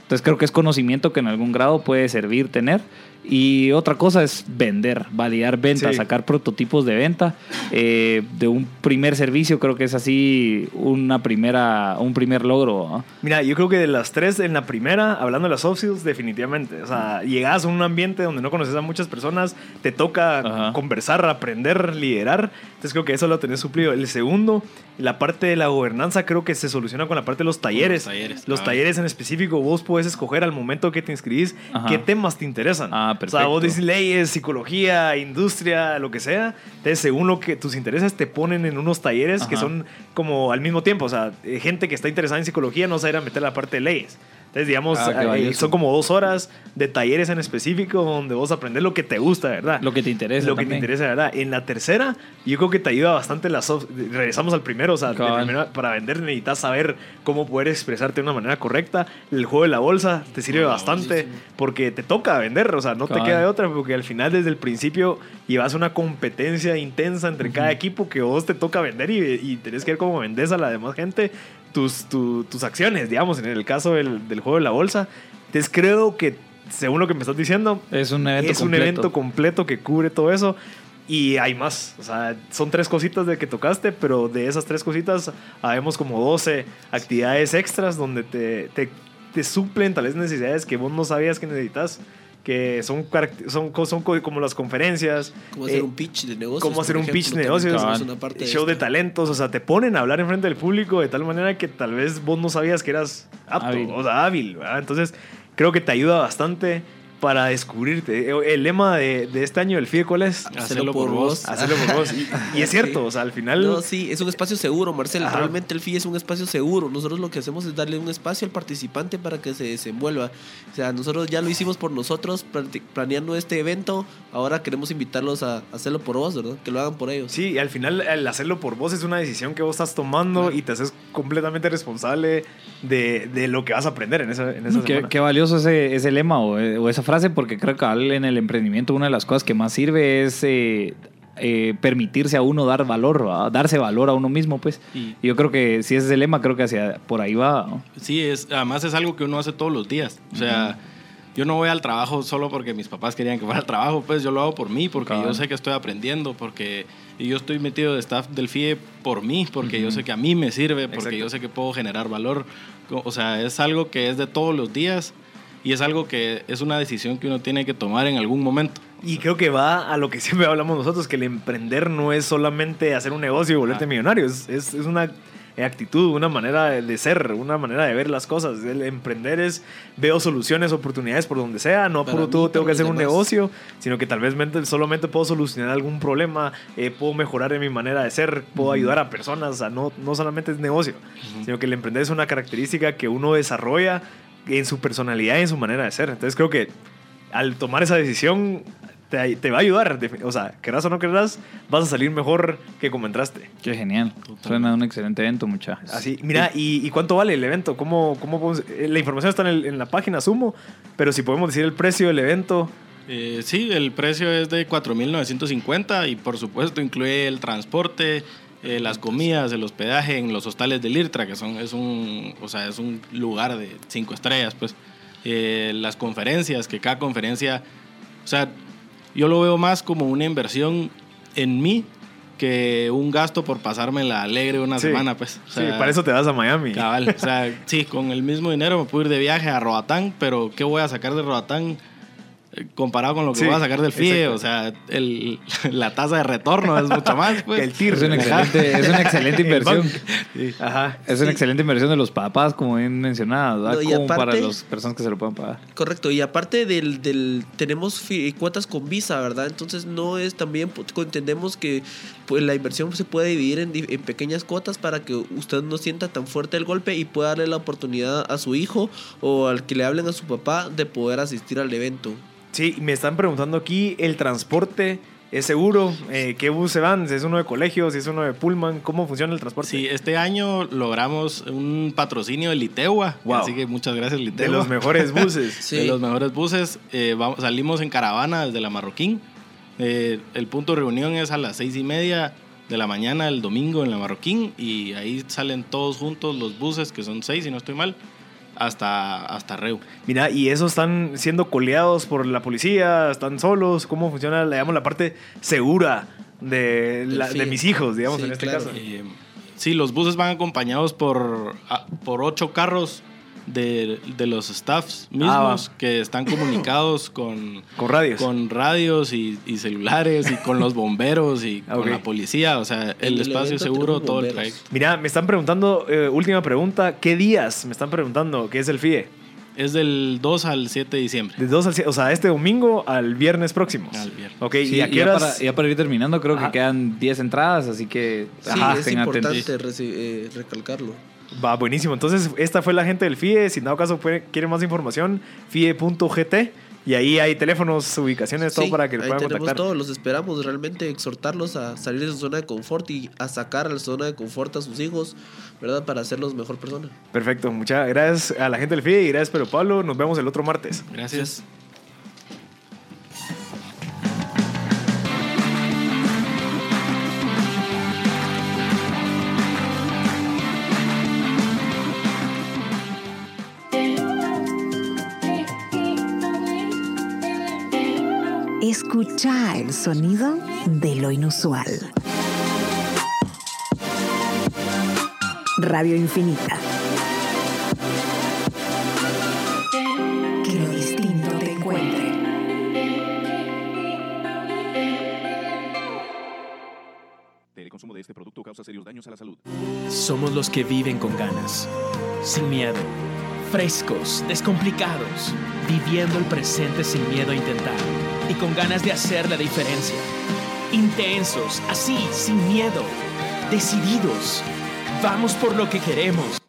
Entonces creo que es conocimiento que en algún grado puede servir tener. Y otra cosa es vender, validar ventas, Sí. sacar prototipos de venta eh, de un primer servicio. Creo que es así una primera, un primer logro. ¿no? Mira, yo creo que de las tres, en la primera, hablando de las soft skills, definitivamente. O sea, llegas a un ambiente donde no conoces a muchas personas, te toca Ajá. conversar, aprender, liderar. Entonces creo que eso lo tenés suplido. El segundo, la parte de la gobernanza, creo que se soluciona con la parte de los talleres. Los talleres, Los ah. talleres en específico, vos puedes escoger al momento que te inscribís Ajá. qué temas te interesan. Ah, O sea, vos perfecto. dices leyes, psicología, industria, lo que sea. Entonces, según lo que tus intereses te ponen en unos talleres que Ajá. son como al mismo tiempo. O sea, eh, gente que está interesada en psicología no se va a ir a meter la parte de leyes. Entonces, digamos, Ah, eh, son como dos horas de talleres en específico donde vos aprendes lo que te gusta, ¿verdad? Lo que te interesa. Lo que te interesa, ¿verdad? En la tercera, yo creo que te ayuda bastante la soft. Regresamos al primero, o sea, primera- para vender necesitas saber cómo poder expresarte de una manera correcta. El juego de la bolsa te sirve Ah, bastante porque te toca vender, o sea, no te queda de otra, porque al final, desde el principio, llevas una competencia intensa entre cada equipo que vos te toca vender y, y tenés que ver cómo vendes a la demás gente tus, tu- tus acciones, digamos, en el caso del, del juego de la bolsa. Entonces, creo que, según lo que me estás diciendo, Es un evento es un completo. evento completo que cubre todo eso. Y hay más. O sea, son tres cositas de que tocaste, pero de esas tres cositas habemos como 12 actividades extras donde te, te, te suplen tal vez necesidades que vos no sabías que necesitas. Que son, son, son co- como las conferencias. Cómo hacer eh, un pitch de negocios. cómo hacer un pitch de negocios. una parte show de talentos, o sea, te ponen a hablar enfrente del público de tal manera que tal vez vos no sabías que eras apto, Hábil. o sea, hábil, ¿verdad? Entonces, creo que te ayuda bastante para descubrirte. El lema de, de este año del FIE, ¿cuál es? Hacelo por vos. Hacerlo por vos. Y, *laughs* y es cierto, o sea, al final... No, sí, es un espacio seguro, Marcelo. Ajá. Realmente el FI es un espacio seguro. Nosotros lo que hacemos es darle un espacio al participante para que se desenvuelva. O sea, nosotros ya lo hicimos por nosotros, planeando este evento. Ahora queremos invitarlos a hacerlo por vos, ¿verdad? Que lo hagan por ellos. Sí, y al final el hacerlo por vos es una decisión que vos estás tomando y te haces completamente responsable de, de lo que vas a aprender en esa, en esa Qué, semana. qué valioso ese, ese lema o, eh, o esa frase, porque creo que en el emprendimiento una de las cosas que más sirve es eh, eh, permitirse a uno dar valor, ¿va? darse valor a uno mismo, pues. Y- yo creo que si ese es el lema, creo que hacia por ahí va. ¿no? Sí, es, además es algo que uno hace todos los días. O sea, yo no voy al trabajo solo porque mis papás querían que fuera al trabajo, pues yo lo hago por mí, porque Cabal. yo sé que estoy aprendiendo, porque y yo estoy metido de staff del FIE por mí, porque yo sé que a mí me sirve, porque Exacto. yo sé que puedo generar valor. O sea, es algo que es de todos los días y es algo que es una decisión que uno tiene que tomar en algún momento. Y creo que va a lo que *laughs* siempre hablamos nosotros, que el emprender no es solamente hacer un negocio y volverte Ah. millonario, es, es, es una actitud, una manera de ser, una manera de ver las cosas. El emprender es, veo soluciones, oportunidades por donde sea, no mí, todo tengo que hacer un demás. negocio, sino que tal vez mente- solamente puedo solucionar algún problema, eh, puedo mejorar en mi manera de ser, puedo ayudar a personas, o sea, no, no solamente es negocio, sino que el emprender es una característica que uno desarrolla en su personalidad y en su manera de ser. Entonces creo que al tomar esa decisión te, te va a ayudar. O sea, querrás o no querrás, vas a salir mejor que como entraste. Qué genial. Suena un excelente evento, muchachos. Así, mira, ¿y, y cuánto vale el evento? ¿Cómo, cómo podemos- eh, la información está en, el- en la página, sumo, pero si podemos decir el precio del evento. Eh, sí, el precio es de 4.950 y por supuesto incluye el transporte, Eh, las comidas, el hospedaje en los hostales del IRTRA, que son, es, un, o sea, es un lugar de cinco estrellas, pues. Eh, las conferencias, que cada conferencia, o sea, yo lo veo más como una inversión en mí que un gasto por pasarme la alegre una Sí. semana, pues. O Sí, sea, para eso te vas a Miami. Cabal, o sea, *laughs* sí, con el mismo dinero me puedo ir de viaje a Roatán, pero ¿qué voy a sacar de Roatán comparado con lo que Sí, voy a sacar del FIE? O sea, el, *laughs* la tasa de retorno es mucho más, *laughs* pues. El TIR. Es una excelente, es una excelente *laughs* El inversión. Sí, Ajá. Es una excelente inversión de los papás, como bien mencionado. No, y como aparte- para las personas que se lo puedan pagar. Correcto, y aparte del, del tenemos cuotas con visa, ¿verdad? Entonces no es también, pues, entendemos que pues, la inversión se puede dividir en, di- en pequeñas cuotas para que usted no sienta tan fuerte el golpe y pueda darle la oportunidad a su hijo o al que le hablen a su papá de poder asistir al evento. Sí, me están preguntando aquí, ¿el transporte es seguro? Eh, ¿Qué bus se van? ¿Si es uno de colegios? ¿Si es uno de Pullman? ¿Cómo funciona el transporte? Sí, este año logramos un patrocinio de Litegua, Wow. así que muchas gracias Litegua. de los mejores buses. *laughs* Sí. de los mejores buses. Eh, vamos, salimos en caravana desde la Marroquín. Eh, el punto de reunión es a las seis y media de la mañana el domingo en la Marroquín y ahí salen todos juntos los buses, que son seis si no estoy mal, hasta, hasta Reu. Mira, ¿y esos están siendo coleados por la policía? ¿Están solos? ¿Cómo funciona, digamos, la parte segura de, la- de mis hijos, digamos, Sí, en este claro. caso? Eh, sí, los buses van acompañados por, a- por ocho carros de, de los staffs mismos Ah, que están *laughs* comunicados con, Con radios. con radios y, y celulares y con los bomberos y con la policía. O sea, el, el espacio seguro, todo el trayecto. Mira, me están preguntando, eh, última pregunta, ¿qué días? Me están preguntando, ¿qué es el FIE? Es del 2 al 7 de diciembre. De 2 al 7, o sea, este domingo al viernes próximo. Al viernes. Ok, Sí, ¿y a qué ya, para, ya para ir terminando, creo Ajá. que quedan 10 entradas, así que Sí, ajá, es importante reci- eh, recalcarlo. Va, buenísimo. Entonces, esta fue la gente del FIE. Si en dado caso quieren más información, fie.gt. Y ahí hay teléfonos, ubicaciones, todo Sí, para que lo ahí puedan tenemos contactar. todo, los esperamos realmente exhortarlos a salir de su zona de confort y a sacar a la zona de confort a sus hijos, ¿verdad? Para hacerlos mejor persona. Perfecto. Muchas gracias a la gente del FIE y gracias, Pedro Pablo. Nos vemos el otro martes. Gracias. Escucha el sonido de lo inusual. Radio Infinita. Este producto causa serios daños a la salud. Somos los que viven con ganas, sin miedo, frescos, descomplicados, viviendo el presente sin miedo a intentar y con ganas de hacer la diferencia. Intensos, así, sin miedo, decididos. Vamos por lo que queremos,